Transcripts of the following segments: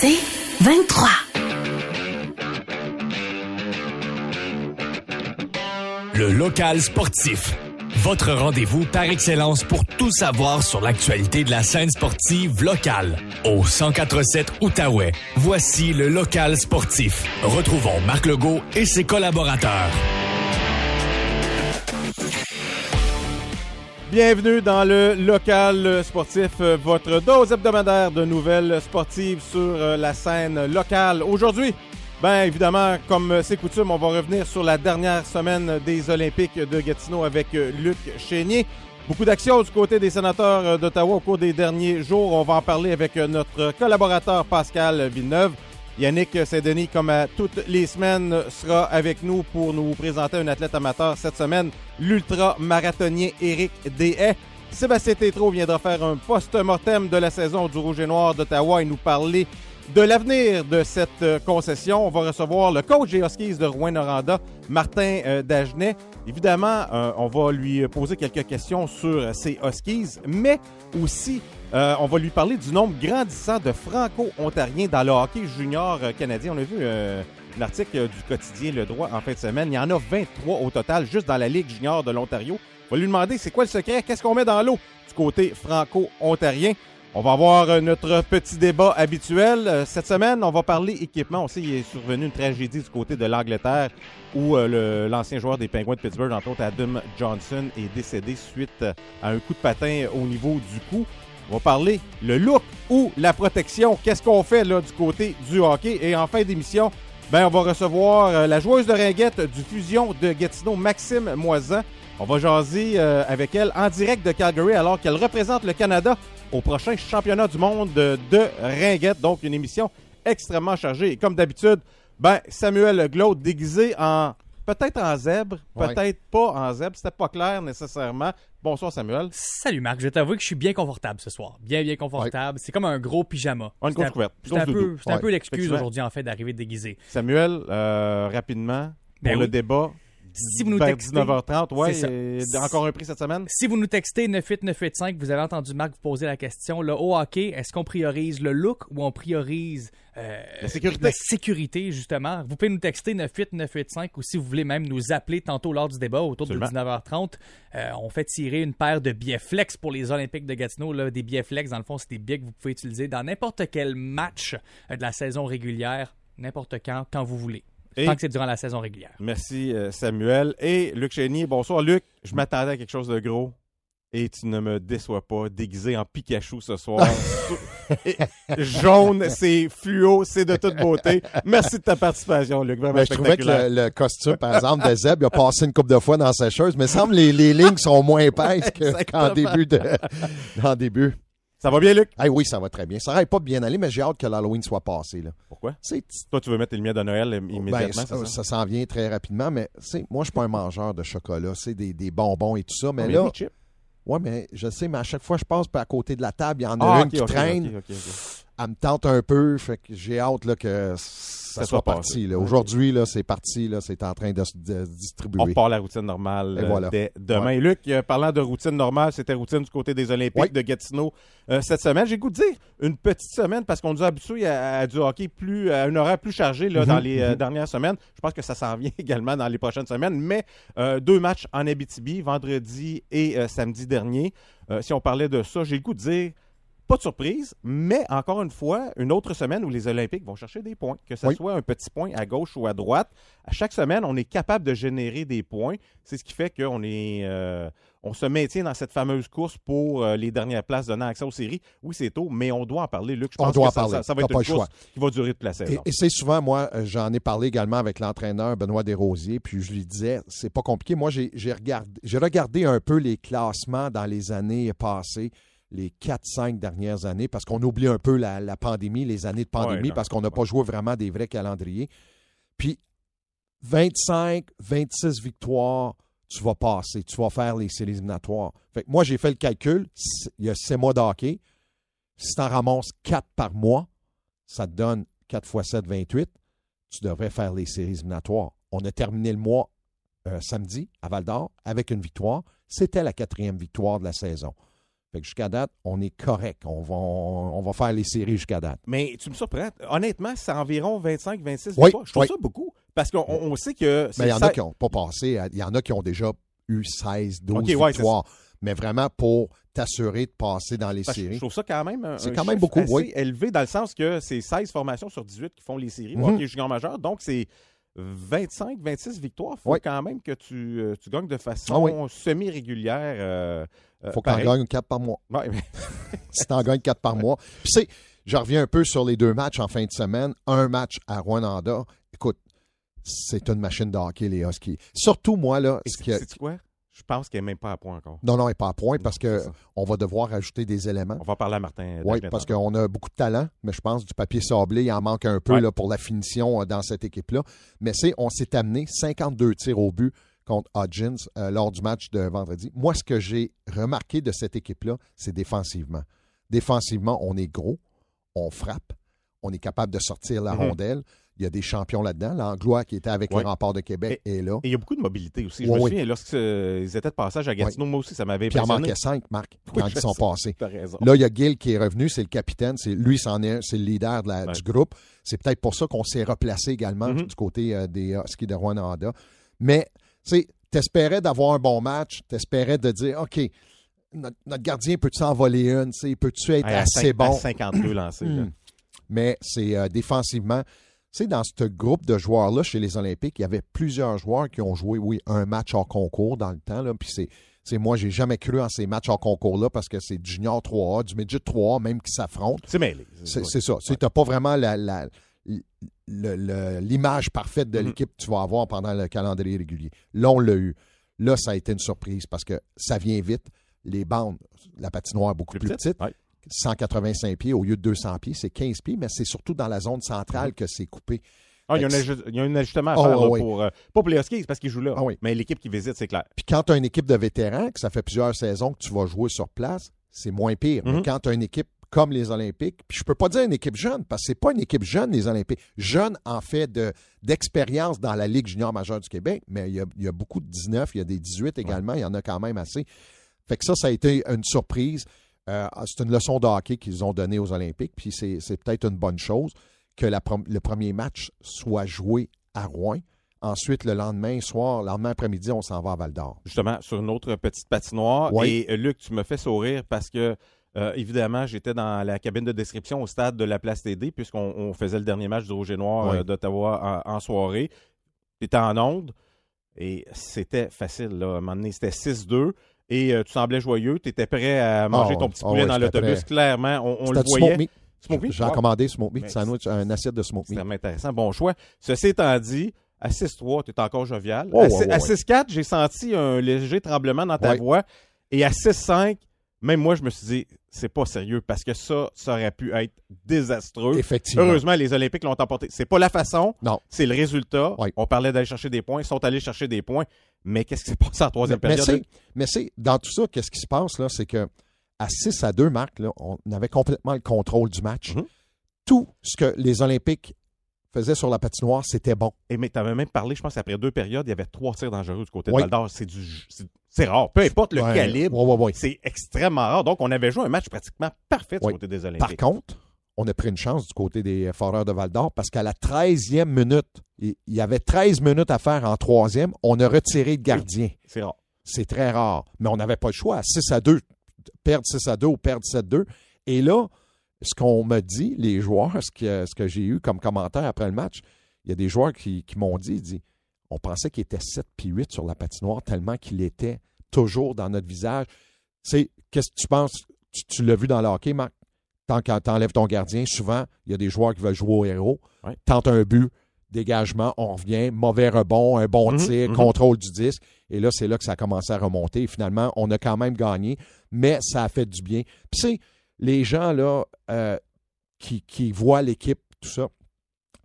C'est 23. Le local sportif. Votre rendez-vous par excellence pour tout savoir sur l'actualité de la scène sportive locale. Au 1047 Outaouais, voici le local sportif. Retrouvons Marc Legault et ses collaborateurs. Bienvenue dans le local sportif, euh, votre dose hebdomadaire de nouvelles sportives sur euh, la scène locale. Aujourd'hui, ben évidemment, comme c'est coutume, on va revenir sur la dernière semaine des Olympiques de Gatineau avec euh, Luc Chénier. Beaucoup d'actions du côté des sénateurs d'Ottawa au cours des derniers jours. On va en parler avec notre collaborateur Pascal Villeneuve. Yannick Saint-Denis, comme à toutes les semaines, sera avec nous pour nous présenter un athlète amateur cette semaine, l'ultra-marathonien Éric Deshaies. Sébastien Tétrault viendra faire un post-mortem de la saison du Rouge et Noir d'Ottawa et nous parler de l'avenir de cette concession. On va recevoir le coach des Huskies de Rouen-Noranda, Martin euh, Dagenet. Évidemment, euh, on va lui poser quelques questions sur ces Huskies, mais aussi euh, on va lui parler du nombre grandissant de franco-ontariens dans le hockey junior euh, canadien. On a vu euh, l'article du quotidien Le Droit en fin de semaine. Il y en a 23 au total juste dans la Ligue junior de l'Ontario. On va lui demander c'est quoi le secret, qu'est-ce qu'on met dans l'eau? Du côté franco-ontarien. On va avoir notre petit débat habituel. Cette semaine, on va parler équipement. On sait qu'il est survenu une tragédie du côté de l'Angleterre où l'ancien joueur des Penguins de Pittsburgh, entre autres Adam Johnson, est décédé suite à un coup de patin au niveau du cou. On va parler le look ou la protection. Qu'est-ce qu'on fait là du côté du hockey? Et en fin d'émission, ben, on va recevoir euh, la joueuse de ringuette du Fusion de Gatineau, Maxime Moisan. On va jaser euh, avec elle en direct de Calgary alors qu'elle représente le Canada au prochain championnat du monde de, de ringuette. Donc, une émission extrêmement chargée. Et comme d'habitude, ben, Samuel Glaude déguisé en peut-être en zèbre, peut-être pas en zèbre. C'était pas clair nécessairement. Bonsoir Samuel. Salut Marc, je vais t'avouer que je suis bien confortable ce soir. Bien, bien confortable. C'est comme un gros pyjama. une grosse couverte. C'est un, peu, un peu l'excuse aujourd'hui en fait d'arriver déguisé. Samuel, euh, rapidement, pour le débat, si vous nous textez, 19h30, ouais, encore un prix cette semaine. Si vous nous textez 98985, vous avez entendu Marc vous poser la question, le haut hockey, est-ce qu'on priorise le look ou on priorise euh, la sécurité. La sécurité, justement. Vous pouvez nous texter 98985 ou si vous voulez même nous appeler tantôt lors du débat autour de 19h30. Euh, on fait tirer une paire de billets flex pour les Olympiques de Gatineau. Là, des billets flex, dans le fond, c'est des billets que vous pouvez utiliser dans n'importe quel match euh, de la saison régulière, n'importe quand, quand vous voulez. Je que c'est durant la saison régulière. Merci Samuel. Et Luc Chénier, bonsoir Luc. Je m'attendais à quelque chose de gros et tu ne me déçois pas, déguisé en Pikachu ce soir. jaune, c'est fluo, c'est de toute beauté. Merci de ta participation, Luc. Vraiment ben, je trouvais que le, costume, par exemple, de Zeb, il a passé une couple de fois dans sa chose, mais il semble que les, les lignes sont moins épaisses qu'en début de, début. Ça va bien, Luc? Ah oui, ça va très bien. Ça n'aurait pas bien aller, mais j'ai hâte que l'Halloween soit passé. Là. Pourquoi? Toi, tu veux mettre les lumières de Noël ben, immédiatement, ça, ça? s'en vient très rapidement, mais moi, je suis pas un mangeur de chocolat. C'est des, des bonbons et tout ça, mais là... Oui, mais je sais, mais à chaque fois je passe à côté de la table, il y en a ah, une qui traîne. Elle me tente un peu, fait que j'ai hâte là, que ça, soit, parti. Aujourd'hui, là, c'est parti, là, c'est en train de se distribuer. On part la routine normale euh, demain. Luc, euh, parlant de routine normale, c'était routine du côté des Olympiques de Gatineau euh, cette semaine. J'ai goût de dire une petite semaine parce qu'on nous a habitués à, du hockey plus, à un horaire plus chargé là, dans mhm, les mhm. dernières semaines. Je pense que ça s'en vient également dans les prochaines semaines. Mais deux matchs en Abitibi, vendredi et samedi dernier. si on parlait de ça, j'ai le goût de dire pas de surprise, mais encore une fois, une autre semaine où les Olympiques vont chercher des points, que ce soit un petit point à gauche ou à droite. À chaque semaine, on est capable de générer des points. C'est ce qui fait qu'on est, euh, on se maintient dans cette fameuse course pour euh, les dernières places donnant accès aux séries. Oui, c'est tôt, mais on doit en parler, Luc. Je pense on doit que ça, parler. Ça, va être une course qui va durer toute la saison. Et, c'est souvent, moi, euh, j'en ai parlé également avec l'entraîneur Benoît Desrosiers, puis je lui disais, c'est pas compliqué. Moi, j'ai regardé, regardé un peu les classements dans les années passées les 4-5 dernières années, parce qu'on oublie un peu la, pandémie, les années de pandémie, parce qu'on n'a pas joué vraiment des vrais calendriers. Puis 25, 26 victoires, tu vas passer, tu vas faire les séries éliminatoires. Fait moi, j'ai fait le calcul, il y a 6 mois d'hockey. Si tu en ramasses 4 par mois, ça te donne 4 x 7, 28. Tu devrais faire les séries éliminatoires. On a terminé le mois euh, samedi à Val d'Or avec une victoire. C'était la quatrième victoire de la saison. Fait que jusqu'à date, on est correct. On va, on, va faire les séries jusqu'à date. Mais tu me surprends. Honnêtement, c'est environ 25-26 Oui, victoires. Je trouve oui. ça beaucoup. Parce qu'on on sait que. Mais il y en a qui n'ont pas passé. Il y en a qui ont déjà eu 16, 12 Ok, ouais, c'est victoires. Mais vraiment pour t'assurer de passer dans les Parce que Je séries. trouve ça quand même un, C'est quand même beaucoup, assez oui. élevé dans le sens que c'est 16 formations sur 18 qui font les séries au hockey junior majeur. Donc, c'est 25, 26 victoires. Il faut Oui. quand même que tu, euh, tu gagnes de façon Ah oui. semi-régulière. euh, euh, faut qu'on pareil. gagne 4 par mois. Ouais, mais- si tu en gagnes 4 par mois. Puis c'est, je reviens un peu sur les deux matchs en fin de semaine. Un match à Rwanda. Écoute, c'est une machine de hockey, les Huskies. Surtout moi, là, Et ce que- sais-tu quoi? Je pense qu'elle n'est même pas à point encore. non, non, elle n'est pas à point parce C'est que ça. on va devoir ajouter des éléments. On va parler à Martin. Oui, David parce qu'on a beaucoup de talent, mais je pense du papier sablé, il en manque un peu Ouais. là, pour la finition euh, dans cette équipe-là. Mais c'est, on s'est amené 52 tirs au but contre Hodgins euh, lors du match de vendredi. Moi, ce que j'ai remarqué de cette équipe-là, c'est défensivement. Défensivement, on est gros, on frappe, on est capable de sortir la Mhm. rondelle. Il y a des champions là-dedans. L'Anglois qui était avec Ouais. les remparts de Québec est là. Et il y a beaucoup de mobilité aussi. Je Ouais, me oui. souviens, lorsqu'ils étaient de passage à Gatineau, moi aussi, ça m'avait Puis il en manquait cinq, Marc, quand ils sont sais. passés. Là, il y a Gil qui est revenu, c'est le capitaine, c'est lui, c'en est un, c'est le leader de la- Ouais. du groupe. C'est peut-être pour ça qu'on s'est replacé également Mhm. du côté euh, des Huskies de Rwanda. Mais, tu sais, t'espérais d'avoir un bon match, t'espérais de dire, OK, notre, notre gardien peut-tu s'envoler une, tu sais, peut-tu être à assez à bon? 52 lancés. là. Hmm. Mais c'est euh, défensivement. Tu sais, dans ce groupe de joueurs-là, chez les Olympiques, il y avait plusieurs joueurs qui ont joué, oui, un match hors concours dans le temps. Là, puis c'est, c'est moi, j'ai jamais cru en ces matchs hors concours-là parce que c'est du junior 3A, du midget 3A, même qui s'affrontent. C'est mêlé. C'est, ça. Tu n'as pas vraiment la, l'image parfaite de Mhm. l'équipe que tu vas avoir pendant le calendrier régulier. Là, on l'a eu. Là, ça a été une surprise parce que ça vient vite. Les bandes, la patinoire est beaucoup plus, petite. Ouais. 185 pieds au lieu de 200 pieds, c'est 15 pieds, mais c'est surtout dans la zone centrale que c'est coupé. Ah, il, y a un ajustement à Oh, faire là, oui. pour, euh, pas pour les Huskies, parce qu'ils jouent là. Ah oui. Mais l'équipe qui visite, c'est clair. Puis quand tu as une équipe de vétérans, que ça fait plusieurs saisons que tu vas jouer sur place, c'est moins pire. Mais Mhm. quand tu as une équipe comme les Olympiques, puis je peux pas dire une équipe jeune, parce que c'est pas une équipe jeune, les Olympiques. Jeune en fait de, d'expérience dans la Ligue junior majeure du Québec, mais il y a, il y a beaucoup de 19, il y a des 18 également, il y en a quand même assez. Fait que ça, ça a été une surprise. Euh, c'est une leçon de hockey qu'ils ont donnée aux Olympiques, puis c'est, peut-être une bonne chose que la le premier match soit joué à Rouen. Ensuite, le lendemain soir, le lendemain après-midi, on s'en va à Val d'Or. Justement, sur une autre petite patinoire. Oui. Et euh, Luc, tu me fais sourire parce que, euh, évidemment, j'étais dans la cabine de description au stade de la Place TD, puisqu'on on faisait le dernier match du Rouge et Noir Oui. euh, d'Ottawa en, en soirée. Tu étais en onde et c'était facile. Là. À un moment donné, c'était 6-2. Et euh, tu semblais joyeux, tu étais prêt à manger Ah, ton ouais. petit Ah, poulet dans j'étais l'autobus. Clairement, on, on le voyait. J'ai Wow. commandé smoke meat sandwich, un assiette de smoke C'est meat. vraiment intéressant. Bon choix. Ceci étant dit, à 6-3, tu es encore jovial. Oh, à, ouais, six- ouais, à ouais. 6-4, j'ai senti un léger tremblement dans ta voix. Et à 6-5, même moi, je me suis dit, c'est pas sérieux parce que ça, ça aurait pu être désastreux. Effectivement. Heureusement, les Olympiques l'ont emporté. C'est pas la façon, Non. c'est le résultat. On parlait d'aller chercher des points, ils sont allés chercher des points. Mais qu'est-ce qui s'est passé en troisième Mais, période? mais c'est, dans tout ça, qu'est-ce qui se passe, là, c'est que à 6 à 2, Marc, là, on avait complètement le contrôle du match. Mhm. Tout ce que les Olympiques faisaient sur la patinoire, c'était bon. Et mais t'avais même parlé, je pense, après deux périodes, il y avait trois tirs dangereux du côté Oui. de Val d'Or. C'est du, c'est- rare. Peu importe le Ouais, calibre, ouais, ouais, ouais. c'est extrêmement rare. Donc, on avait joué un match pratiquement parfait du côté des Par Olympiques. contre, on a pris une chance du côté des Foreurs de Val d'Or parce qu'à la 13e minute, il y avait 13 minutes à faire en troisième, on a retiré le gardien. c'est rare. C'est très rare. Mais on n'avait pas le choix. 6 à 2, perdre 6 à 2 ou perdre 7-2. Et là, ce qu'on m'a dit, les joueurs, ce que, ce que j'ai eu comme commentaire après le match, il y a des joueurs qui, qui m'ont dit, dit, on pensait qu'il était 7 puis 8 sur la patinoire tellement qu'il était toujours dans notre visage. Sais, qu'est-ce que tu penses? Tu, tu l'as vu dans le hockey, Marc? Tant que tu enlèves ton gardien, souvent, il y a des joueurs qui veulent jouer au héros. Ouais. Tente un but, dégagement, on revient, mauvais rebond, un bon Mhm, tir, mhm. contrôle du disque. Et là, c'est là que ça a commencé à remonter. Et finalement, on a quand même gagné, mais ça a fait du bien. Puis, c'est les gens là euh, qui, qui voient l'équipe, tout ça,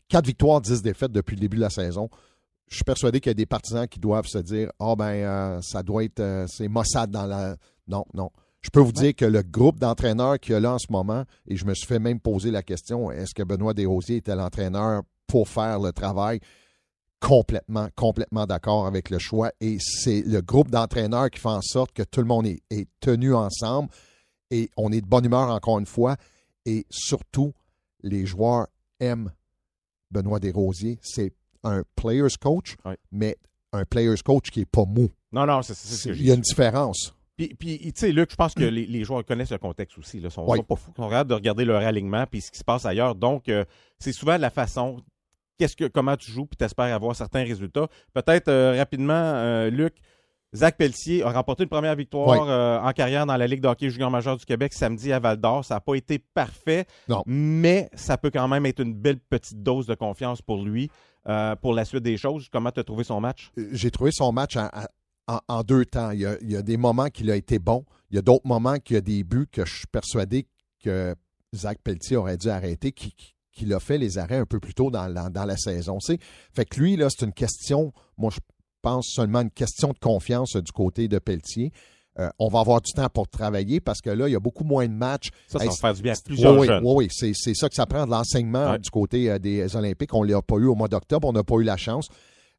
quatre victoires, 10 défaites depuis le début de la saison. Je suis persuadé qu'il y a des partisans qui doivent se dire Ah, ben, euh, ça doit être. euh, c'est Mossad dans la. Non, non. Je peux vous dire que le groupe d'entraîneurs qu'il y a là en ce moment, et je me suis fait même poser la question est-ce que Benoît Desrosiers était l'entraîneur pour faire le travail? Complètement, complètement d'accord avec le choix. Et c'est le groupe d'entraîneurs qui fait en sorte que tout le monde est, est tenu ensemble. Et on est de bonne humeur encore une fois. Et surtout, les joueurs aiment Benoît Desrosiers. C'est un player's coach, mais un player's coach qui n'est pas mou. Non, non, c'est ce que Il y a une différence. Puis, puis tu sais, Luc, je pense que les, joueurs connaissent le contexte aussi. Ils sont, sont, pas fous. Ils sont de regarder leur alignement puis ce qui se passe ailleurs. Donc, euh, c'est souvent la façon. Qu'est-ce que, comment tu joues, puis tu espères avoir certains résultats. Peut-être euh, rapidement, euh, Luc, Zach Pelletier a remporté une première victoire en carrière dans la Ligue de hockey junior majeur du Québec samedi à Val d'Or. Ça n'a pas été parfait, mais ça peut quand même être une belle petite dose de confiance pour lui. Pour la suite des choses, comment tu as trouvé son match? J'ai trouvé son match en, deux temps. Il y, a, des moments qu'il a été bon. Il y a d'autres moments qu'il y a des buts que je suis persuadé que Zach Pelletier aurait dû arrêter, qu'il a fait les arrêts un peu plus tôt dans, la saison. Fait que lui, là, c'est une question, moi, je pense seulement une question de confiance du côté de Pelletier. Euh, on va avoir du temps pour travailler parce que là, il y a beaucoup moins de matchs. Ça, ça va faire du bien à plusieurs oui, jeunes. Oui, oui, c'est ça que ça prend de l'enseignement du côté euh, des Olympiques. On ne l'a pas eu au mois d'octobre, on n'a pas eu la chance.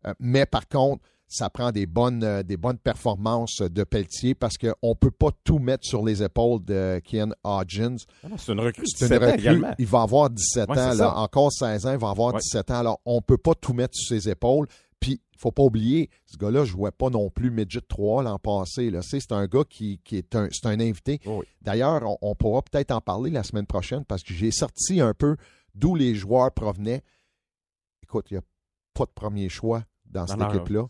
Euh, mais par contre, ça prend des bonnes, des bonnes performances de Pelletier parce qu'on ne peut pas tout mettre sur les épaules de Ken Hodgins. Ah c'est une recrue, C'est une recrue. Il va avoir 17 ans, là, encore 16 ans, il va avoir 17 ans. Alors, on ne peut pas tout mettre sur ses épaules. Puis, il ne faut pas oublier, ce gars-là ne jouait pas non plus Midget 3 l'an passé. C'est un gars qui, est, un, un invité. D'ailleurs, on, on, pourra peut-être en parler la semaine prochaine parce que j'ai sorti un peu d'où les joueurs provenaient. Écoute, il n'y a pas de premier choix dans cette équipe-là.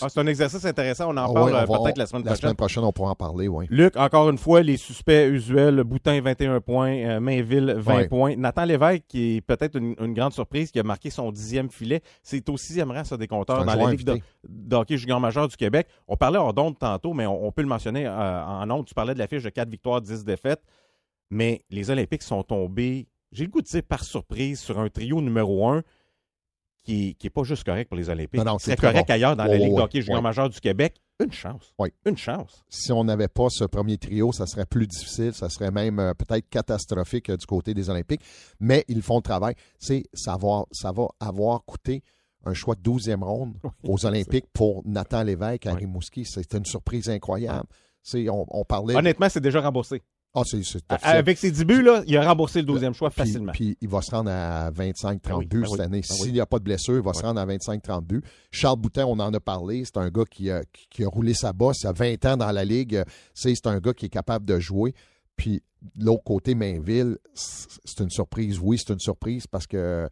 Ah, c'est un exercice intéressant. On en ah parle euh, peut-être la semaine prochaine. La semaine prochaine, on pourra en parler, oui. Luc, encore une fois, les suspects usuels. Boutin, 21 points. Euh, Mainville, 20 points. Nathan Lévesque, qui est peut-être une, grande surprise, qui a marqué son dixième filet. C'est au sixième rang, ça, des compteurs dans la Ligue de, hockey junior majeur du Québec. On parlait hors d'onde tantôt, mais on, peut le mentionner euh, en onde. Tu parlais de la fiche de 4 victoires, 10 défaites. Mais les Olympiques sont tombés, j'ai le goût de dire, par surprise sur un trio numéro 1 qui n'est pas juste correct pour les Olympiques. c'est correct ailleurs dans la Ligue de hockey junior majeur du Québec. Une chance. Oui. Une chance. Si on n'avait pas ce premier trio, ça serait plus difficile, ça serait même euh, peut-être catastrophique euh, du côté des Olympiques. Mais ils font le travail. C'est, ça, va, ça va avoir coûté un choix de 12e ronde aux Olympiques pour Nathan Lévesque à Rimouski. C'est une surprise incroyable. On, on, parlait... Honnêtement, c'est déjà remboursé. Ah, Avec ses débuts, là, il a remboursé le deuxième choix facilement. Puis il va se rendre à 25-30 ben buts ben cette année. Ben S'il n'y a pas de blessure, il va se rendre à 25-30 buts. Charles Boutin, on en a parlé. C'est un gars qui a, qui a roulé sa bosse. Il a 20 ans dans la ligue. C'est un gars qui est capable de jouer. Puis l'autre côté, Mainville, c'est une surprise. Oui, c'est une surprise parce que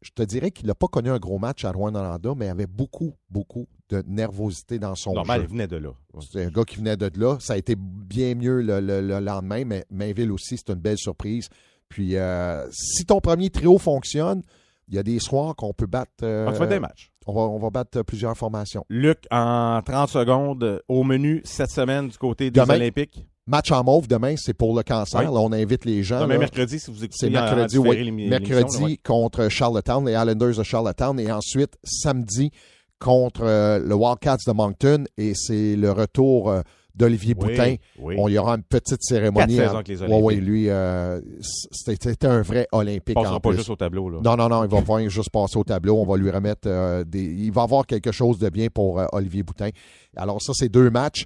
je te dirais qu'il n'a pas connu un gros match à Rouen-Noranda, mais il avait beaucoup, beaucoup de nervosité dans son Normal, jeu. il venait de là. C'est un gars qui venait de là. Ça a été bien mieux le, lendemain, mais Mainville aussi, c'est une belle surprise. Puis, euh, si ton premier trio fonctionne, il y a des soirs qu'on peut battre. on fait des matchs. On va, on va battre plusieurs formations. Luc, en 30 secondes, au menu cette semaine du côté des Olympiques. Match en mauve demain, c'est pour le cancer. on invite les gens. Demain, mercredi, si vous écoutez C'est mercredi, oui. Mercredi contre Charlottetown, les Islanders de Charlottetown. Et ensuite, samedi, contre euh, le Wildcats de Moncton. Et c'est le retour euh, d'Olivier Boutin. On y aura une petite cérémonie. Quatre les Olympiques. Oui, lui, euh, c'était un vrai Olympique. Il ne pas juste au tableau. Là. Non, non, non, il va pas juste passer au tableau. On va lui remettre des. Il va avoir quelque chose de bien pour Olivier Boutin. Alors, ça, c'est deux matchs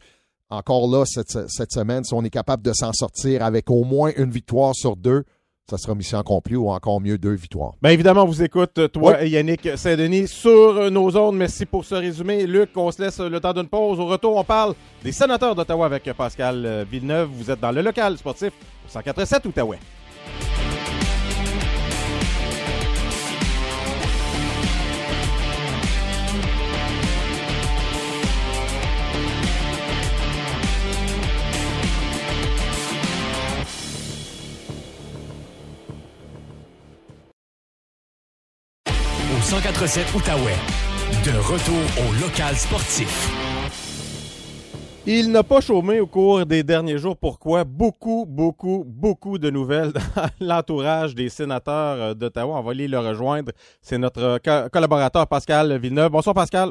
encore là, cette, semaine, si on est capable de s'en sortir avec au moins une victoire sur deux, ça sera mission accomplie ou encore mieux deux victoires. Bien évidemment, on vous écoute, toi et Yannick Saint-Denis, sur nos ondes. Merci pour ce résumé. Luc, on se laisse le temps d'une pause. Au retour, on parle des sénateurs d'Ottawa avec Pascal Villeneuve. Vous êtes dans le local sportif 147 Outaouais. De retour au local sportif. Il n'a pas chômé au cours des derniers jours. Pourquoi? Beaucoup, beaucoup, beaucoup de nouvelles dans l'entourage des sénateurs euh, d'Ottawa. On va aller le rejoindre. C'est notre collaborateur Pascal Villeneuve. Bonsoir Pascal.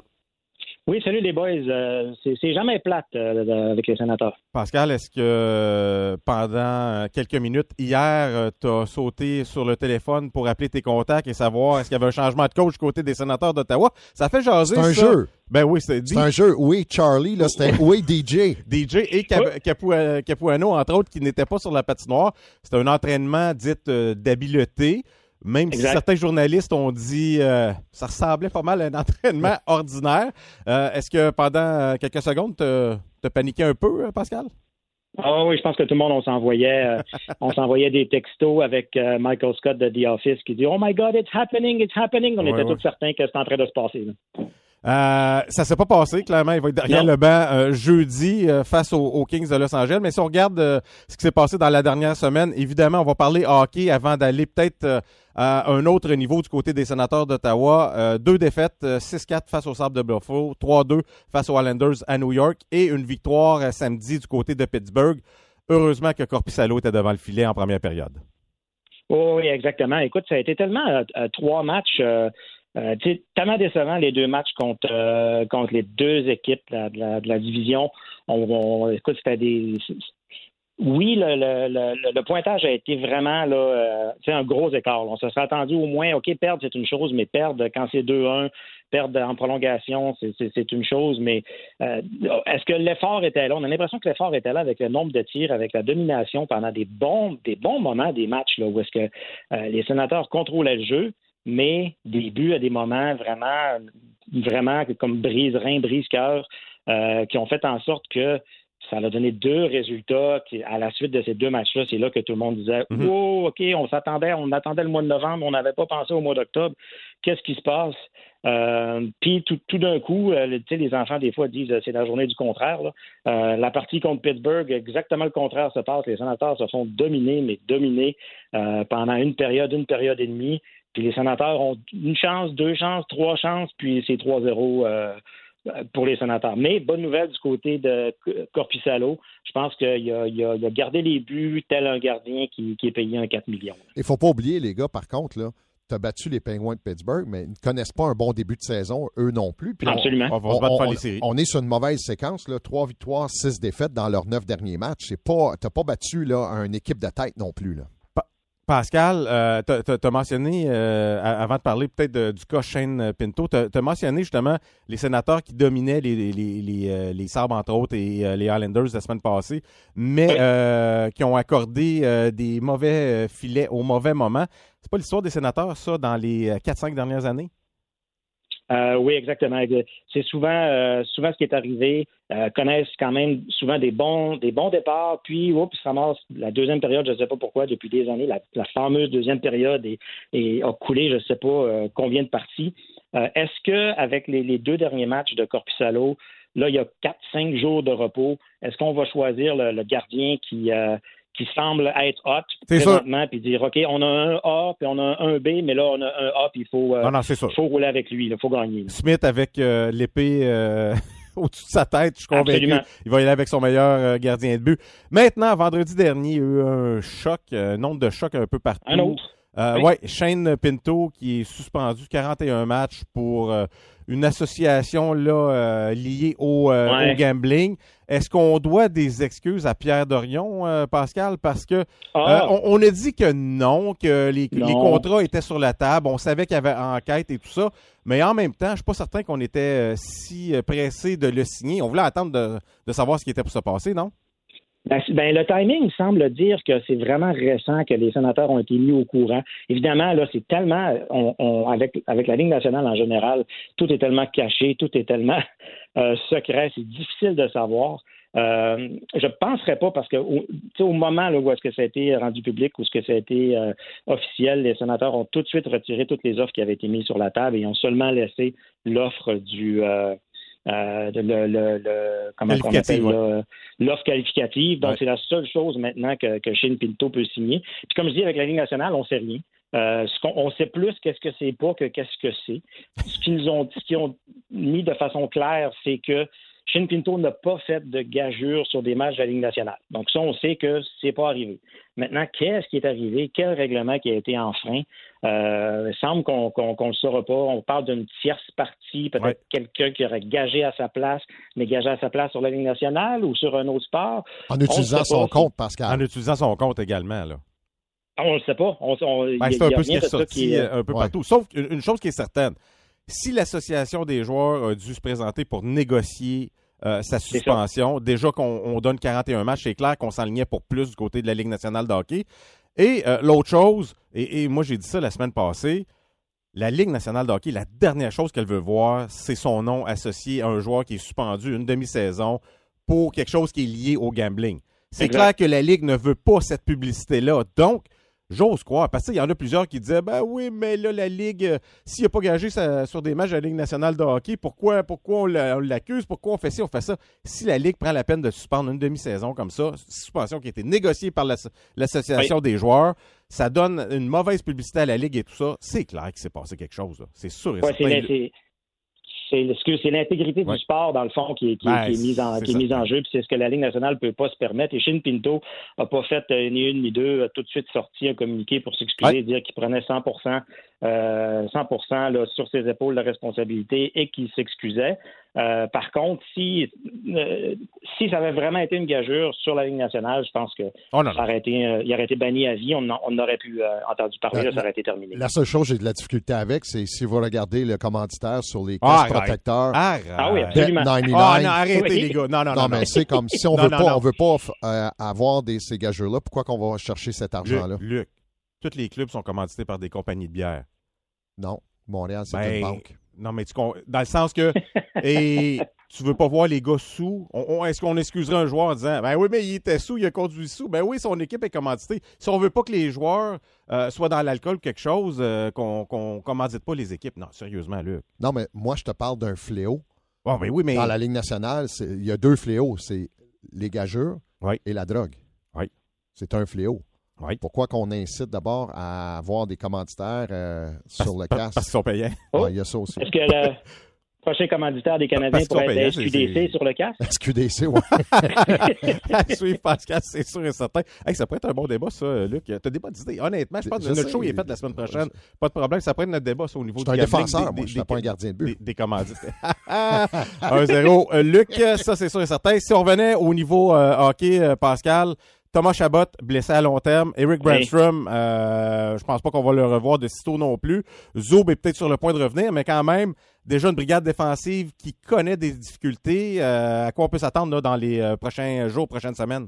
Oui, salut les boys. Euh, c'est jamais plate euh, avec les sénateurs. Pascal, est-ce que pendant quelques minutes hier, tu as sauté sur le téléphone pour appeler tes contacts et savoir est-ce qu'il y avait un changement de coach côté des sénateurs d'Ottawa? Ça fait jaser. C'est un jeu. Ben oui, c'est C'est un jeu. Oui, Charlie, là, c'était oui, DJ. DJ et Capuano, entre autres, qui n'étaient pas sur la patinoire. C'était un entraînement dit d'habileté. Même si certains journalistes ont dit euh, ça ressemblait pas mal à un entraînement ordinaire. Euh, est-ce que pendant euh, quelques secondes, tu as paniqué un peu, Pascal? Ah oui, je pense que tout le monde, on s'envoyait, on s'envoyait des textos avec Michael Scott de The Office qui dit Oh my God, it's happening, it's happening. On était tous certains que c'était en train de se passer. Euh, ça s'est pas passé, clairement. Il va être derrière le banc euh, jeudi euh, face aux, Kings de Los Angeles. Mais si on regarde ce qui s'est passé dans la dernière semaine, évidemment, on va parler hockey avant d'aller peut-être à un autre niveau du côté des sénateurs d'Ottawa. deux défaites, 6-4 face au Sable de Buffalo, 3-2 face aux Islanders à New York et une victoire samedi du côté de Pittsburgh. Heureusement que Corpissalo était devant le filet en première période. oui, exactement. Écoute, ça a été tellement trois matchs euh, tellement décevant les deux matchs contre, euh, contre les deux équipes de, la, division. On, écoute, c'était des. Oui, le, pointage a été vraiment là, euh, un gros écart. On se serait attendu au moins, OK, perdre, c'est une chose, mais perdre quand c'est 2-1, perdre en prolongation, c'est une chose, mais euh, est-ce que l'effort était là? On a l'impression que l'effort était là avec le nombre de tirs, avec la domination pendant des bons, des bons moments des matchs là, où est-ce que euh, les sénateurs contrôlaient le jeu mais des buts à des moments vraiment, vraiment comme brise-rein, brise-cœur, euh, qui ont fait en sorte que ça a donné deux résultats à la suite de ces deux matchs-là. C'est là que tout le monde disait mhm. Oh, OK, on s'attendait, on attendait le mois de novembre, on n'avait pas pensé au mois d'octobre. Qu'est-ce qui se passe? Euh, puis tout, d'un coup, euh, les enfants, des fois, disent c'est la journée du contraire. la partie contre Pittsburgh, exactement le contraire se passe. Les sénateurs se font dominer, mais dominer pendant une période, une période et demie. Puis les sénateurs ont une chance, deux chances, trois chances, puis c'est 3-0 euh, pour les sénateurs. Mais bonne nouvelle du côté de Corpissalo. Je pense qu'il a, a, gardé les buts tel un gardien qui, est payé un 4 millions. Il ne faut pas oublier, les gars, par contre, là. Tu as battu les Penguins de Pittsburgh, mais ils ne connaissent pas un bon début de saison, eux non plus. Absolument. On, est sur une mauvaise séquence, là, trois victoires, six défaites dans leurs neuf derniers matchs. Tu n'as pas battu là, une équipe de tête non plus. Là. Pascal, euh, tu as, mentionné, euh, avant de parler peut-être du cas Shane Pinto, tu as, mentionné justement les sénateurs qui dominaient les, les, euh, Sabres, entre autres, et les Islanders la semaine passée, mais qui ont accordé des mauvais filets au mauvais moment. C'est pas l'histoire des sénateurs, ça, dans les 4-5 dernières années? Euh, oui, exactement. C'est souvent, euh, souvent ce qui est arrivé. Euh, connaissent quand même souvent des bons, des bons départs, puis oups, ça ramasse la deuxième période, je ne sais pas pourquoi, depuis des années, la, fameuse deuxième période et, a coulé, je ne sais pas combien de parties. Est-ce que avec les, deux derniers matchs de Corpusalo, là, il y a quatre, cinq jours de repos, est-ce qu'on va choisir le gardien qui qui semble être hot présentement, puis dire OK, on a un A, puis on a un B, mais là, on a un A, puis il faut, euh, faut rouler avec lui, il faut gagner. Smith avec euh, l'épée euh, au-dessus de sa tête, je suis convaincu. Il va y aller avec son meilleur gardien de but. Maintenant, vendredi dernier, il y a eu un choc, un nombre de chocs un peu partout. Un autre. oui. Ouais, Shane Pinto qui est suspendu 41 matchs pour une association là, euh, liée au, euh, gambling. Est-ce qu'on doit des excuses à Pierre Dorion, euh, Pascal? Parce que ah. on, a dit que non, que les, contrats étaient sur la table, on savait qu'il y avait enquête et tout ça, mais en même temps, je ne suis pas certain qu'on était si pressé de le signer. On voulait attendre de, de savoir ce qui était pour se passer, non? Ben, ben, le timing semble dire que c'est vraiment récent que les sénateurs ont été mis au courant. Évidemment, là, c'est tellement, on, avec, avec la Ligue nationale en général, tout est tellement caché, tout est tellement euh, secret, c'est difficile de savoir. Euh, je ne penserais pas parce que au, au moment là, où est-ce que ça a été rendu public ou ce que ça a été euh, officiel, les sénateurs ont tout de suite retiré toutes les offres qui avaient été mises sur la table et ont seulement laissé l'offre du euh, le, le, comment on appelle l'offre qualificative. Donc, c'est la seule chose maintenant que, que Shane Pinto peut signer. Puis comme je dis, avec la Ligue nationale, on sait rien. Euh, ce qu'on, on sait plus qu'est-ce que c'est pas que qu'est-ce que c'est. Ce qu'ils ont, ce qu'ils ont mis de façon claire, c'est que Shin Pinto n'a pas fait de gageure sur des matchs de la Ligue nationale. Donc ça, on sait que c'est pas arrivé. Maintenant, qu'est-ce qui est arrivé? Quel règlement qui a été enfreint? Euh, il semble qu'on ne le saura pas. On parle d'une tierce partie, peut-être quelqu'un qui aurait gagé à sa place, mais gagé à sa place sur la Ligue nationale ou sur un autre sport? En utilisant son compte, Pascal. En utilisant son compte également, là. On ne le sait pas. Ben, c'est un peu ce qui est sorti euh, un peu partout. Sauf une chose qui est certaine. Si l'association des joueurs a dû se présenter pour négocier euh, sa suspension. Déjà qu'on donne 41 matchs, c'est clair qu'on s'enlignait pour plus du côté de la Ligue nationale de hockey. Et euh, l'autre chose, et, moi j'ai dit ça la semaine passée, la Ligue nationale de hockey, la dernière chose qu'elle veut voir, c'est son nom associé à un joueur qui est suspendu une demi-saison pour quelque chose qui est lié au gambling. C'est clair que la Ligue ne veut pas cette publicité-là. Donc, J'ose croire. Parce qu'il y en a plusieurs qui disaient Ben oui, mais là, la Ligue, euh, s'il n'a pas gagé sur des matchs de la Ligue nationale de hockey, pourquoi, pourquoi on l'accuse? Pourquoi on fait ci, on fait ça? Si la Ligue prend la peine de suspendre une demi-saison comme ça, suspension qui a été négociée par l'Association des joueurs, ça donne une mauvaise publicité à la Ligue et tout ça. C'est clair qu'il s'est passé quelque chose. C'est sûr et certain c'est l'intégrité du sport, dans le fond, qui, est mise en, qui est mise en jeu. Puis c'est ce que la Ligue nationale ne peut pas se permettre. Et Shin Pinto n'a pas fait euh, ni une ni deux, a tout de suite sorti un communiqué pour s'excuser, et dire qu'il prenait 100 euh, 100 là, sur ses épaules la responsabilité et qu'il s'excusait. Euh, par contre, si, euh, si ça avait vraiment été une gageure sur la Ligue nationale, je pense que oh, ça aurait été, euh, il aurait été banni à vie. On, on aurait pu entendu parler, là, ça aurait été terminé. La seule chose que j'ai de la difficulté avec, c'est si vous regardez le commanditaire sur les ah, protecteurs. Ah oui, absolument. Ah, non, arrêtez, les gars. Non, non, non. mais c'est comme si on ne veut pas, on veut pas avoir des, ces gageurs-là, pourquoi qu'on va chercher cet argent-là? Luc, tous les clubs sont commandités par des compagnies de bière. Non. Montréal, c'est une ben, banque. Non, mais tu, dans le sens que et tu veux pas voir les gars sous. Est-ce qu'on excuserait un joueur en disant Ben oui, mais il était sous, il a conduit sous. Ben oui, son équipe est commanditée. Si on veut pas que les joueurs euh, soient dans l'alcool ou quelque chose, euh, qu'on ne commandite pas les équipes. Non, sérieusement, Luc. Non, mais moi, je te parle d'un fléau. Oh, mais oui, mais... Dans la Ligue nationale, il y a deux fléaux. C'est les gageurs et la drogue. Oui. C'est un fléau. Pourquoi qu'on incite d'abord à avoir des commanditaires euh, sur le casque? Parce qu'ils sont payants. il y a ça aussi. Est-ce que le prochain commanditaire des Canadiens pourrait être SQDC sur le casque? SQDC, oui. Suivre Pascal, c'est sûr et certain. ça pourrait être un bon débat, ça, Luc. Tu as des bonnes idées. Honnêtement, je pense que notre show est fait la semaine prochaine. Pas de problème. Ça pourrait être notre débat au niveau du un défenseur, moi. je suis pas un gardien de but. Des, commandites. 1-0. Euh, Luc, ça, c'est sûr et certain. Si on revenait au niveau euh, hockey, Pascal, Thomas Chabot, blessé à long terme. Eric Brandstrom, euh, je pense pas qu'on va le revoir de sitôt non plus. Zoub est peut-être sur le point de revenir, mais quand même, déjà une brigade défensive qui connaît des difficultés. Euh, à quoi on peut s'attendre dans les euh, prochains jours, prochaines semaines?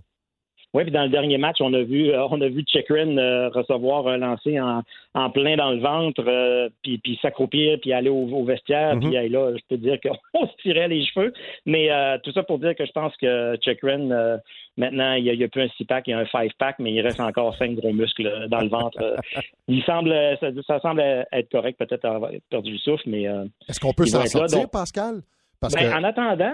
Oui, puis dans le dernier match, on a vu euh, on a vu euh, recevoir un lancer en, en, plein dans le ventre, euh, puis, puis s'accroupir, puis aller au, vestiaire, puis mhm. là, je peux dire qu'on se tirait les cheveux. Mais tout ça pour dire que je pense que Chekrin, maintenant, il n'y a, plus un six-pack, il y a un five-pack, mais il reste encore cinq gros muscles dans le ventre. il semble, ça, semble être correct, peut-être avoir perdu le souffle, mais... Est-ce qu'on peut s'en sortir, Pascal? Ben, en attendant,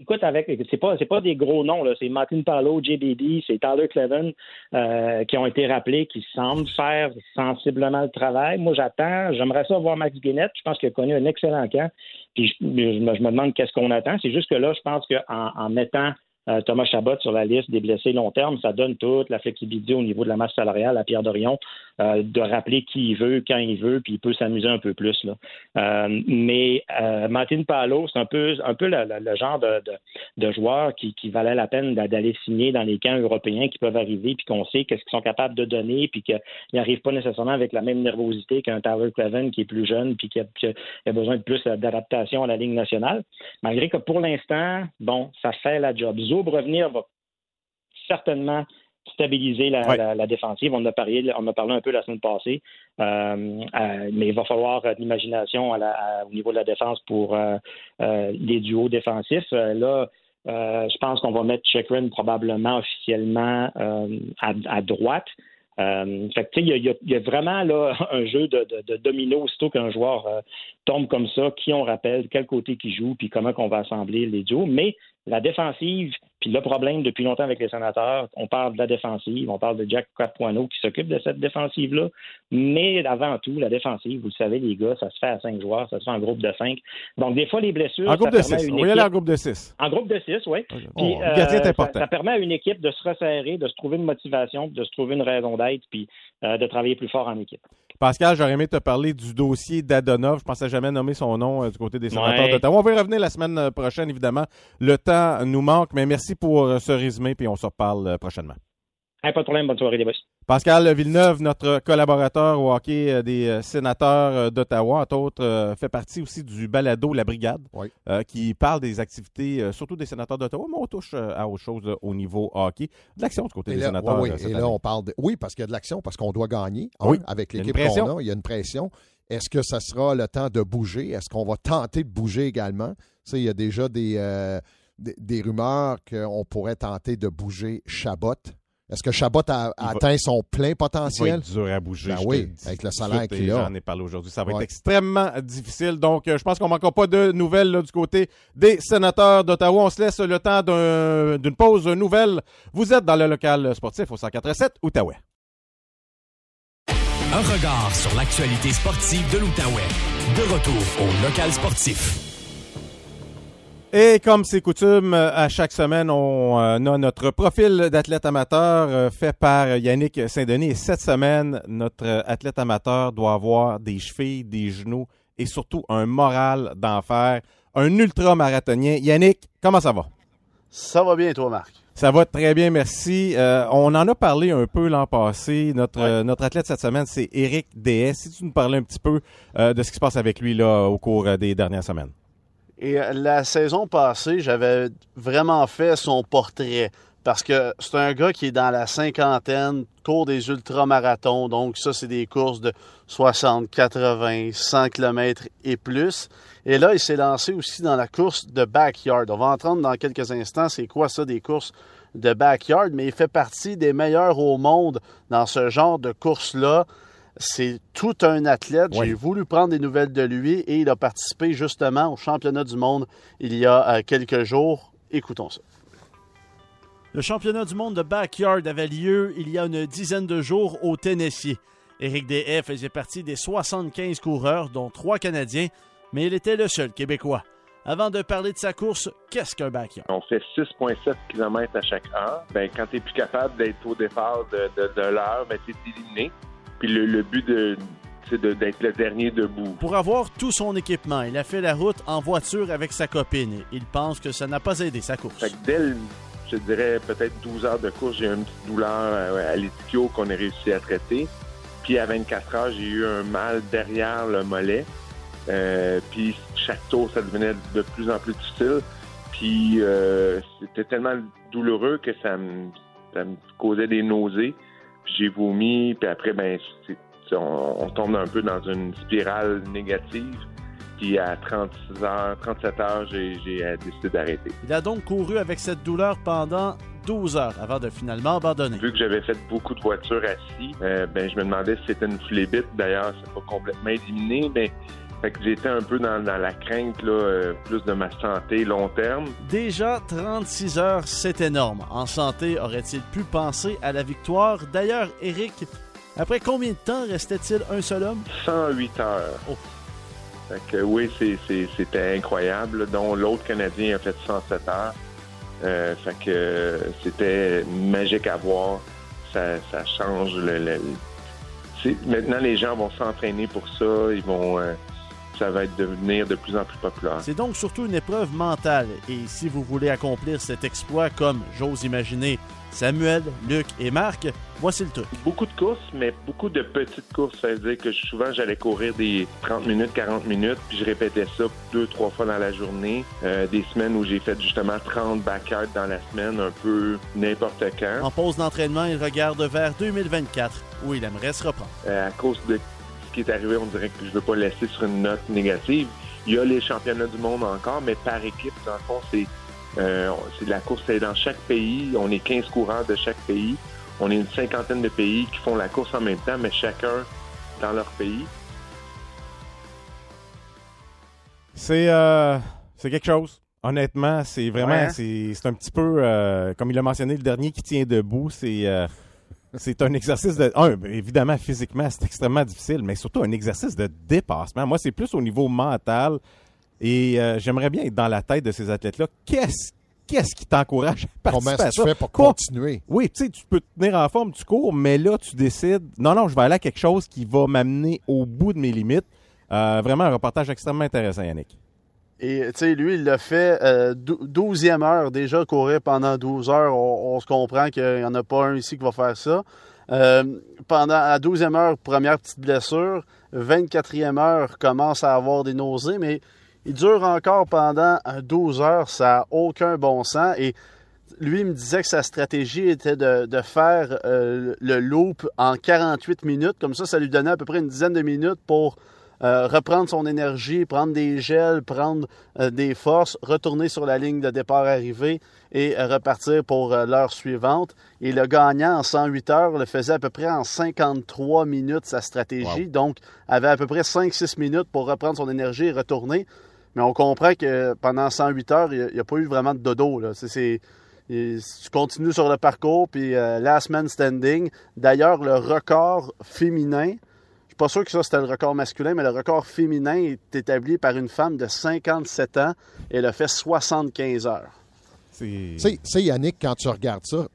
écoute, avec c'est pas pas des gros noms c'est Martin Paolo, JBD, c'est Tyler Cleven euh, qui ont été rappelés, qui semblent faire sensiblement le travail. Moi, j'attends, j'aimerais ça voir Max Guinnett. Je pense qu'il a connu un excellent camp. Puis je, me, demande qu'est-ce qu'on attend. C'est juste que là, je pense qu'en en mettant euh, Thomas Chabot sur la liste des blessés long terme, ça donne toute la flexibilité au niveau de la masse salariale à Pierre Dorion euh, de rappeler qui il veut, quand il veut, puis il peut s'amuser un peu plus. Euh, mais Martin Palo, c'est un peu, un peu le, genre de, joueur qui, valait la peine d'aller signer dans les camps européens qui peuvent arriver, puis qu'on sait qu'est-ce qu'ils sont capables de donner, puis qu'ils n'arrivent pas nécessairement avec la même nervosité qu'un Tyler Cleven qui est plus jeune, puis qui a, besoin de plus d'adaptation à la ligne nationale. Malgré que pour l'instant, bon, ça fait la job. Revenir va certainement stabiliser la, défensive. On en a parlé, on a parlé un peu la semaine passée, euh, euh, mais il va falloir de l'imagination au niveau de la défense pour euh, les duos défensifs. là, je pense qu'on va mettre Chekrin probablement officiellement à, droite. fait il y, a vraiment là un jeu de, de, domino aussitôt qu'un joueur tombe comme ça, qui on rappelle, quel côté qui joue, puis comment qu'on va assembler les duos. Mais la défensive Puis le problème depuis longtemps avec les sénateurs, on parle de la défensive, on parle de Jack Capuano qui s'occupe de cette défensive-là, mais avant tout, la défensive, vous le savez, les gars, ça se fait à cinq joueurs, ça se fait en groupe de cinq. Donc, des fois, les blessures. En groupe de six. On aller en groupe de six. En groupe de six, oui. Puis, euh, ça, permet à une équipe de se resserrer, de se trouver une motivation, de se trouver une raison d'être, puis euh, de travailler plus fort en équipe. Pascal, j'aurais aimé te parler du dossier d'Adonov. Je pensais jamais nommer son nom euh, du côté des sénateurs d'Ottawa. On va y revenir la semaine prochaine, évidemment. Le temps nous manque, mais merci pour ce résumé, puis on se reparle prochainement. pas de problème. Bonne soirée, les boys. Pascal Villeneuve, notre collaborateur au hockey euh, des euh, sénateurs euh, d'Ottawa, entre autres, fait partie aussi du balado La Brigade, qui parle des activités, surtout des sénateurs d'Ottawa, mais on touche à autre chose au niveau hockey. De l'action du côté des sénateurs. Oui, et là, on parle de... Oui, parce qu'il y a de l'action, parce qu'on doit gagner hein, avec l'équipe qu'on a. Il y a une pression. Est-ce que ça sera le temps de bouger? Est-ce qu'on va tenter de bouger également? il y a déjà des, des, des rumeurs qu'on pourrait tenter de bouger Chabot est-ce que Chabot a, atteint son plein potentiel? Il va être dur à bouger. Ben oui, avec le salaire qu'il a. J'en ai parlé aujourd'hui. Ça va être extrêmement difficile. Donc, euh, je pense qu'on ne manquera pas de nouvelles du côté des sénateurs d'Ottawa. On se laisse le temps d'une pause nouvelle. Vous êtes dans le local sportif au 147 Outaouais. Un regard sur l'actualité sportive de l'Outaouais. De retour au local sportif. Et comme c'est coutume, à chaque semaine, on euh, a notre profil d'athlète amateur euh, fait par Yannick Saint-Denis. Et cette semaine, notre athlète amateur doit avoir des chevilles, des genoux et surtout un moral d'enfer. Un ultra-marathonien. Yannick, comment ça va? Ça va bien, toi, Marc? Ça va très bien, merci. Euh, on en a parlé un peu l'an passé. Notre, notre athlète cette semaine, c'est Eric DS. Si tu nous parlais un petit peu de ce qui se passe avec lui là, au cours des dernières semaines. Et euh, la saison passée, j'avais vraiment fait son portrait parce que c'est un gars qui est dans la cinquantaine, court des ultramarathons. Donc, ça, c'est des courses de 60, 80, 100 km et plus. Et là, il s'est lancé aussi dans la course de backyard. On va entendre dans quelques instants c'est quoi ça des courses de backyard, mais il fait partie des meilleurs au monde dans ce genre de course-là. C'est tout un athlète. J'ai voulu prendre des nouvelles de lui et il a participé justement au championnat du monde il y a euh, quelques jours. Écoutons ça. Le championnat du monde de backyard avait lieu il y a une dizaine de jours au Tennessee. Éric DF faisait partie des 75 coureurs, dont trois Canadiens, mais il était le seul Québécois. Avant de parler de sa course, qu'est-ce qu'un backyard? On fait 6,7 km à chaque heure. Ben, quand tu n'es plus capable d'être au départ de, de, l'heure, ben, tu es éliminé. Puis le, but de, c'est d'être le dernier debout. Pour avoir tout son équipement, il a fait la route en voiture avec sa copine. Il pense que ça n'a pas aidé sa course. Fait que dès, je dirais, peut-être 12 heures de course, j'ai eu une petite douleur euh, à l'ischio qu'on a réussi à traiter. Puis à 24 heures, j'ai eu un mal derrière le mollet. Euh, puis chaque tour, ça devenait de plus en plus difficile. Puis euh, c'était tellement douloureux que ça ça me causait des nausées j'ai vomi, puis après, ben, on, tombe un peu dans une spirale négative. Puis à 36 heures, 37 heures, j'ai euh, décidé d'arrêter. Il a donc couru avec cette douleur pendant 12 heures avant de finalement abandonner. Vu que j'avais fait beaucoup de voitures assis, euh, ben, je me demandais si c'était une flébite. D'ailleurs, c'est pas complètement éliminé, mais fait que j'étais un peu dans, la crainte là, euh, plus de ma santé long terme. Déjà 36 heures, c'est énorme. En santé, aurait-il pu penser à la victoire? D'ailleurs, Eric, après combien de temps restait-il un seul homme? 108 heures. Oh. Fait que oui, c'était incroyable. dont l'autre Canadien a fait 107 heures. Euh, fait que c'était magique à voir. Ça, change le, maintenant les gens vont s'entraîner pour ça, ils vont euh, ça va être devenir de plus en plus populaire. C'est donc surtout une épreuve mentale. Et si vous voulez accomplir cet exploit comme, j'ose imaginer, Samuel, Luc et Marc, voici le truc. Beaucoup de courses, mais beaucoup de petites courses. Ça veut dire que souvent, j'allais courir des 30 minutes, 40 minutes, puis je répétais ça deux, trois fois dans la journée. Euh, des semaines où j'ai fait justement 30 backyards dans la semaine, un peu n'importe quand. En pause d'entraînement, il regarde vers 2024, où il aimerait se reprendre. Euh, à cause de ce qui est arrivé, on dirait que je ne veux pas laisser sur une note négative. Il y a les championnats du monde encore, mais par équipe, dans le fond, c'est euh, la course, c'est dans chaque pays. On est 15 coureurs de chaque pays. On est une cinquantaine de pays qui font la course en même temps, mais chacun dans leur pays. C'est euh, quelque chose. Honnêtement, c'est vraiment, Ouais, hein? c'est c'est un petit peu, euh, comme il a mentionné, le dernier qui tient debout, c'est euh, c'est un exercice de, un, ben, évidemment, physiquement, c'est extrêmement difficile, mais surtout un exercice de dépassement. Moi, c'est plus au niveau mental et euh, j'aimerais bien être dans la tête de ces athlètes-là. Qu'est-ce qu'est-ce qui t'encourage à Comment participer est-ce à que tu ça? fais pour continuer? Oui, tu sais, tu peux te tenir en forme, tu cours, mais là, tu décides, non, non, je vais aller à quelque chose qui va m'amener au bout de mes limites. Euh, vraiment un reportage extrêmement intéressant, Yannick. Et tu sais, lui, il l'a fait euh, dou- 12e heure déjà, courir pendant 12 heures. On, se comprend qu'il n'y en a pas un ici qui va faire ça. Euh, pendant à 12e heure, première petite blessure. 24e heure, commence à avoir des nausées, mais il dure encore pendant euh, 12 heures. Ça n'a aucun bon sens. Et lui, il me disait que sa stratégie était de, faire euh, le loop en 48 minutes. Comme ça, ça lui donnait à peu près une dizaine de minutes pour euh, reprendre son énergie, prendre des gels, prendre euh, des forces, retourner sur la ligne de départ arrivée et euh, repartir pour l'heure suivante. Et le gagnant en 108 heures le faisait à peu près en 53 minutes sa stratégie. Donc, avait à peu près 5-6 minutes pour reprendre son énergie et retourner. Mais on comprend que pendant 108 heures, il n'y a, pas eu vraiment de dodo. Là. C'est, c'est- et tu continues sur le parcours, puis euh, last man standing. D'ailleurs, le record féminin, pas sûr que ça c'était le record masculin, mais le record féminin est établi par une femme de 57 ans et elle a fait 75 heures. C'est. Tu sais- tu Yannick, quand tu regardes ça,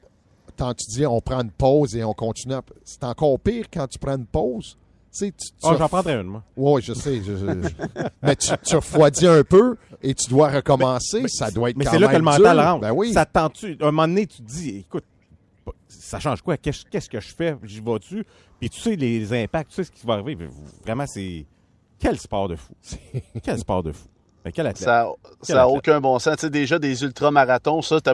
quand tu dis on prend une pause et on continue, à- c'est encore pire quand tu prends une pause. Tu sais, tu- tu Ah, j'en prendrais une, moi. Oui, je sais. je- je- je- mais tu, tu refroidis un peu et tu dois recommencer. ça doit être Mais quand c'est là même que le mental dur. rentre. Ben oui. Ça tente-tu? À un moment donné, tu te dis, écoute, ça change quoi? Qu'est-ce que je fais? J'y vais-tu? Puis tu sais les impacts, tu sais ce qui va arriver. Vraiment, c'est. Quel sport de fou? Quel sport de fou? Quel athlète? Ça n'a aucun bon sens. Tu sais, déjà, des ultramarathons, ça, tu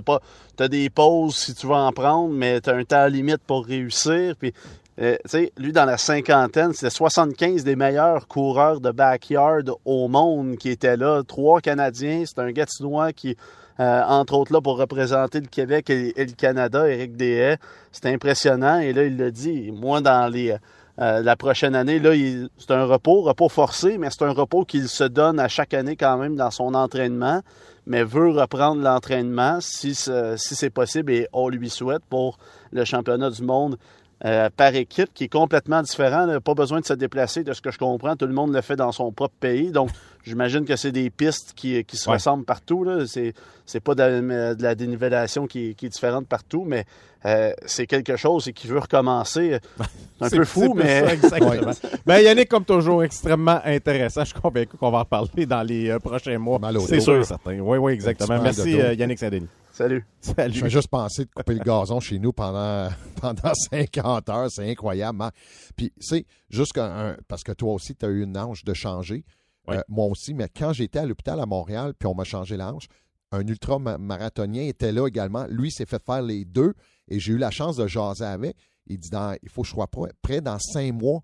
as, des pauses si tu veux en prendre, mais tu as un temps limite pour réussir. Puis, euh, tu sais, lui, dans la cinquantaine, c'était 75 des meilleurs coureurs de backyard au monde qui étaient là. Trois Canadiens. C'est un Gatinois qui, euh, entre autres, là pour représenter le Québec et, le Canada, Éric Dehaye. C'était impressionnant. Et là, il l'a dit, moi, dans les... Euh, la prochaine année, là, c'est un repos, repos forcé, mais c'est un repos qu'il se donne à chaque année quand même dans son entraînement, mais veut reprendre l'entraînement si, ce- si c'est possible et on lui souhaite pour le championnat du monde euh, par équipe qui est complètement différent. là. Pas besoin de se déplacer, de ce que je comprends. Tout le monde le fait dans son propre pays. Donc, j'imagine que c'est des pistes qui, qui se Ouais. ressemblent partout. C'est, c'est pas de, la- de la dénivellation qui, qui est différente partout, mais euh, c'est quelque chose et qui veut recommencer. C'est un peu fou, mais. ça, exactement. ben, Yannick, comme toujours, extrêmement intéressant. Je suis convaincu qu'on va en reparler dans les euh, prochains mois. Mal au C'est sûr, certain. Oui, oui, exactement. Merci, euh, Yannick Saint-Denis. Salut. Salut. Je fais juste penser de couper le gazon chez nous pendant, pendant 50 heures. C'est incroyable. hein. Puis, c'est juste parce que toi aussi, tu as eu une hanche de changer. Oui. Euh, moi aussi, mais quand j'étais à l'hôpital à Montréal, puis on m'a changé la hanche, un ultra-marathonien était là également. Lui s'est fait faire les deux et j'ai eu la chance de jaser avec. Il dit dans- il faut que je sois prêt, dans cinq mois.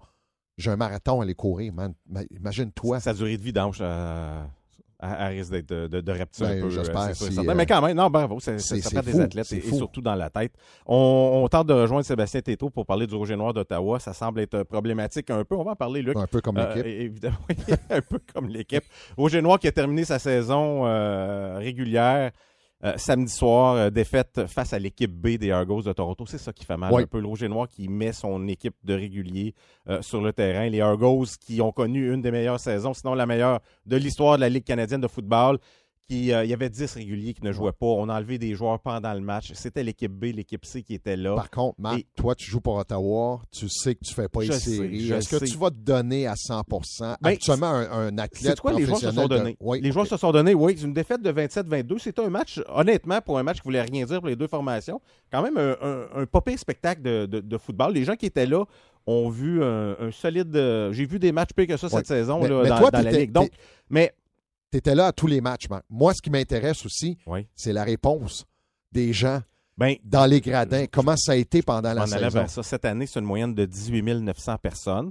J'ai un marathon à aller courir, man. Imagine-toi. Sa durée de vie d'ange euh, à, à risque d'être de, de, Ben, un peu. j'espère, euh, si, certain. euh, Mais quand même, non, bravo, ça, fait des athlètes c'est et, surtout dans la tête. On, on tente de rejoindre Sébastien Této pour parler du Rouge et Noir d'Ottawa. Ça semble être problématique un peu. On va en parler, Luc. Un peu comme Euh, l'équipe. évidemment, un peu comme l'équipe. Rouge et Noir qui a terminé sa saison euh, régulière euh, samedi soir, euh, défaite face à l'équipe B des Argos de Toronto. C'est ça qui fait mal un peu. Le Rouge et Noir qui met son équipe de réguliers euh, sur le terrain. Les Argos qui ont connu une des meilleures saisons, sinon la meilleure de l'histoire de la Ligue canadienne de football. Qui, euh, il y avait 10 réguliers qui ne jouaient pas. On a enlevé des joueurs pendant le match. C'était l'équipe B, l'équipe C qui était là. Par contre, Marc, Et- toi, tu joues pour Ottawa, tu sais que tu fais pas Je les sais, séries. je Est-ce que tu vas te donner à 100% Ben, Actuellement, un, un athlète C'est quoi, les joueurs se sont professionnel de- donnés? Oui, les joueurs ok. se sont donnés, oui. Une défaite de 27-22, c'était un match, honnêtement, pour un match qui voulait rien dire pour les deux formations, quand même un, un, un spectacle de, de- de football. Les gens qui étaient là ont vu un, un solide. euh, J'ai vu des matchs pires que ça cette saison Mais- là, mais dans, toi, dans la Ligue. Donc, mais. Tu étais là à tous les matchs, Marc. Moi, ce qui m'intéresse aussi, Oui. c'est la réponse des gens Ben, dans les gradins. Comment ça a été pendant la on saison? vers ça. Cette année, c'est une moyenne de 18 900 personnes.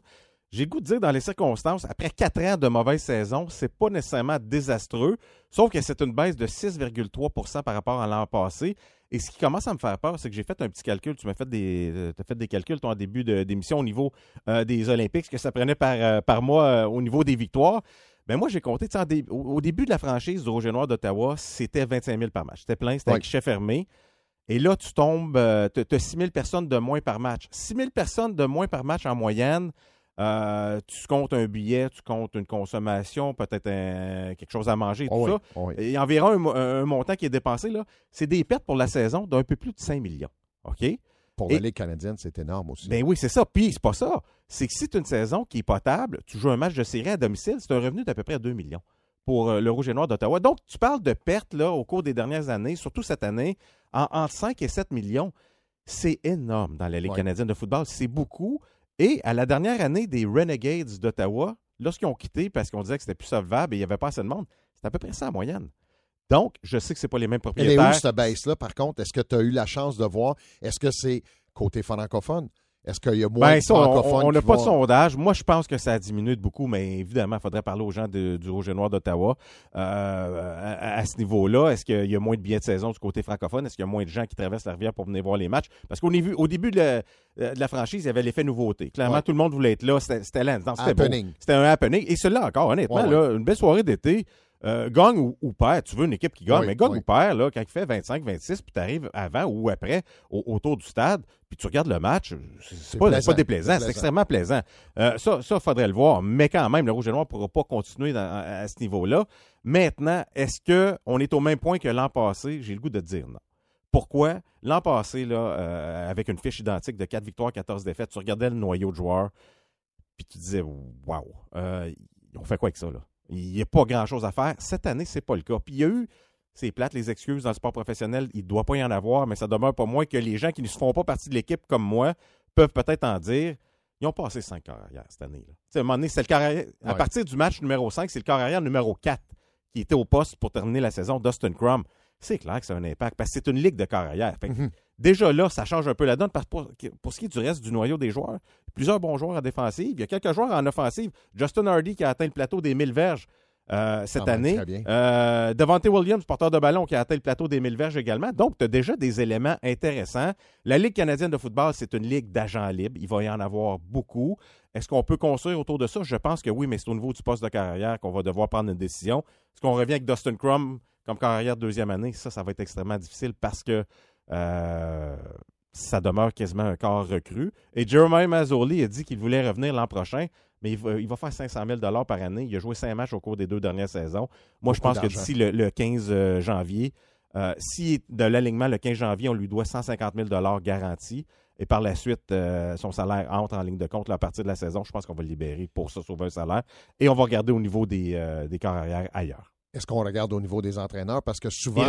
J'ai le goût de dire, dans les circonstances, après quatre ans de mauvaise saison, c'est pas nécessairement désastreux, sauf que c'est une baisse de 6,3% par rapport à l'an passé. Et ce qui commence à me faire peur, c'est que j'ai fait un petit calcul. Tu m'as fait des, euh, t'as fait des calculs, toi, en début d'émission au niveau euh, des Olympiques, ce que ça prenait par, euh, par mois euh, au niveau des victoires. Ben moi, j'ai compté, au, début de la franchise du Rouge et Noir d'Ottawa, c'était 25 000 par match. C'était plein, c'était un guichet fermé. Et là, tu tombes, euh, tu as 6 000 personnes de moins par match. 6 000 personnes de moins par match en moyenne, euh, tu comptes un billet, tu comptes une consommation, peut-être quelque chose à manger, tout oh ça. Oh il y a environ un, montant qui est dépensé. là. C'est des pertes pour la saison d'un peu plus de 5 millions. OK? Pour la Ligue canadienne, c'est énorme aussi. Ben oui, c'est ça. Puis, c'est pas ça. C'est que si c'est une saison qui est potable, tu joues un match de série à domicile, c'est un revenu d'à peu près 2 millions pour euh, le Rouge et Noir d'Ottawa. Donc, tu parles de pertes là, au cours des dernières années, surtout cette année, en, entre 5 et 7 millions. C'est énorme dans la Ligue canadienne de football. C'est beaucoup. Et à la dernière année des Renegades d'Ottawa, lorsqu'ils ont quitté parce qu'on disait que c'était plus solvable et il n'y avait pas assez de monde, c'est à peu près ça en moyenne. Donc, je sais que ce n'est pas les mêmes propriétaires. Elle est où cette baisse-là, par contre? Est-ce que tu as eu la chance de voir? Est-ce que c'est côté francophone? Est-ce qu'il y a moins ben, de francophones? On n'a pas de sondage. Moi, je pense que ça a diminué de beaucoup, mais évidemment, il faudrait parler aux gens du Rouge et Noir d'Ottawa euh, à, ce niveau-là. Est-ce qu'il y a moins de billets de saison du côté francophone? Est-ce qu'il y a moins de gens qui traversent la rivière pour venir voir les matchs? Parce qu'au au début de la, franchise, il y avait l'effet nouveauté. Clairement, tout le monde voulait être là. C'était C'était C'était un happening. Et celui-là encore, honnêtement, une belle soirée d'été. Euh, gagne ou, ou, perd, tu veux une équipe qui gagne, mais gagne ou perd, là, quand il fait 25-26, puis tu arrives avant ou après autour du stade, puis tu regardes le match, c'est pas, pas, déplaisant, c'est extrêmement plaisant. Euh, ça, il faudrait le voir, mais quand même, le Rouge et Noir ne pourra pas continuer à, ce niveau-là. Maintenant, est-ce qu'on est au même point que l'an passé? J'ai le goût de dire non. Pourquoi? L'an passé, là, euh, avec une fiche identique de 4 victoires, 14 défaites, tu regardais le noyau de joueurs, puis tu disais, waouh, on fait quoi avec ça, là? Il n'y a pas grand-chose à faire. Cette année, c'est pas le cas. Puis il y a eu, c'est plate, les excuses dans le sport professionnel, il ne doit pas y en avoir, mais ça demeure pas moins que les gens qui ne se font pas partie de l'équipe comme moi peuvent peut-être en dire. Ils ont passé cinq carrières cette année. Là. À un moment donné, c'est le carrière, à partir du match numéro 5, c'est le carrière numéro 4 qui était au poste pour terminer la saison, Dustin Crum. C'est clair que c'est un impact parce que c'est une ligue de carrière. Mhm. Déjà là, ça change un peu la donne parce que pour, pour, ce qui est du reste du noyau des joueurs, plusieurs bons joueurs en défensive. Il y a quelques joueurs en offensive. Justin Hardy qui a atteint le plateau des 1000 verges euh, cette ah, année. Euh, Devante Williams, porteur de ballon, qui a atteint le plateau des 1000 verges également. Donc, tu as déjà des éléments intéressants. La Ligue canadienne de football, c'est une ligue d'agents libres. Il va y en avoir beaucoup. Est-ce qu'on peut construire autour de ça? Je pense que oui, mais c'est au niveau du poste de carrière qu'on va devoir prendre une décision. Est-ce qu'on revient avec Dustin Crum comme carrière de deuxième année? Ça, ça va être extrêmement difficile parce que ça demeure quasiment un corps recru. Et Jeremiah Mazzoli a dit qu'il voulait revenir l'an prochain, mais il va, faire 500 000 par année. Il a joué cinq matchs au cours des deux dernières saisons. Moi, je pense que d'ici le, 15 euh, janvier, euh, si de l'alignement le 15 janvier, on lui doit 150 000 garantis, et par la suite, son salaire entre en ligne de compte à partir de la saison, je pense qu'on va le libérer pour se sauver un salaire. Et on va regarder au niveau des, des carrières ailleurs. Est-ce qu'on regarde au niveau des entraîneurs? Parce que souvent.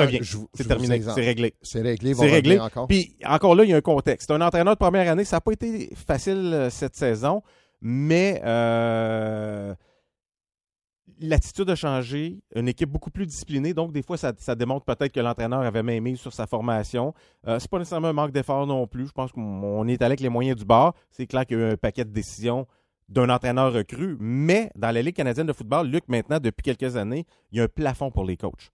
C'est terminé. C'est réglé. C'est réglé. C'est réglé. Encore. Puis encore là, il y a un contexte. Un entraîneur de première année, ça n'a pas été facile euh, cette saison, mais euh, l'attitude a changé. Une équipe beaucoup plus disciplinée. Donc, des fois, ça, démontre peut-être que l'entraîneur avait même mis sur sa formation. Euh, c'est pas nécessairement un manque d'effort non plus. Je pense qu'on est allé avec les moyens du bord. C'est clair qu'il y a eu un paquet de décisions d'un entraîneur recru, mais dans la Ligue canadienne de football, Luc, maintenant, depuis quelques années, il y a un plafond pour les coachs.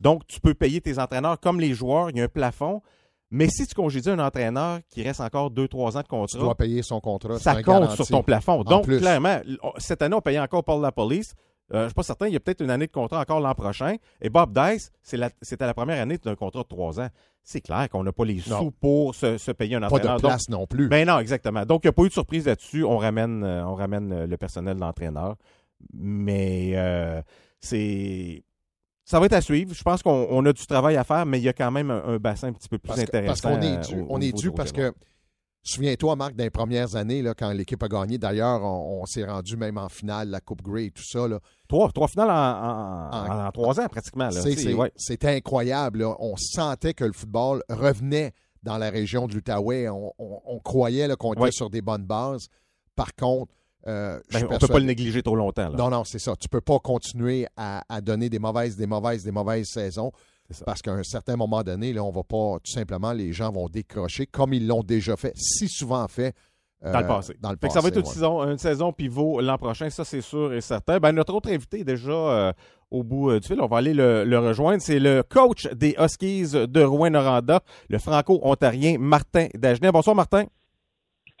Donc, tu peux payer tes entraîneurs comme les joueurs, il y a un plafond. Mais si tu congédies un entraîneur qui reste encore 2-3 ans de contrat, tu dois payer son contrat. Ça compte sur ton plafond. Donc, clairement, cette année, on payait encore Paul La Police. Euh, je ne suis pas certain, il y a peut-être une année de contrat encore l'an prochain. Et Bob Dice, c'était la, première année d'un contrat de trois ans. C'est clair qu'on n'a pas les sous pour se, payer un entraîneur. Pas de place non plus. Ben non, exactement. Donc, il n'y a pas eu de surprise là-dessus. On ramène, euh, on ramène euh, le personnel d'entraîneur. Mais c'est. Ça va être à suivre. Je pense qu'on a du travail à faire, mais il y a quand même un, bassin un petit peu plus intéressant. parce qu'on est dû. on est dû parce que Souviens-toi, Marc, les premières années, là, quand l'équipe a gagné, d'ailleurs, on, s'est rendu même en finale, la Coupe Grey et tout ça. Là. Trois, trois finales en, trois ans, pratiquement. C'était incroyable. On sentait que le football revenait dans la région de l'Outaouais. On, croyait qu'on était sur des bonnes bases. Par contre, euh, ben, on ne peut pas le négliger trop longtemps. Non, non, c'est ça. Tu ne peux pas continuer à, à, donner des mauvaises, des mauvaises, des mauvaises saisons. Parce qu'à un certain moment donné, là, on va pas, tout simplement, les gens vont décrocher comme ils l'ont déjà fait, si souvent fait. Euh, dans le passé. Dans le passé ça va être une, saison, une saison pivot l'an prochain, ça c'est sûr et certain. Ben, notre autre invité est déjà euh, au bout euh, du fil. On va aller le, rejoindre. C'est le coach des Huskies de Rouen-Noranda, le franco-ontarien Martin Dagenet. Bonsoir Martin.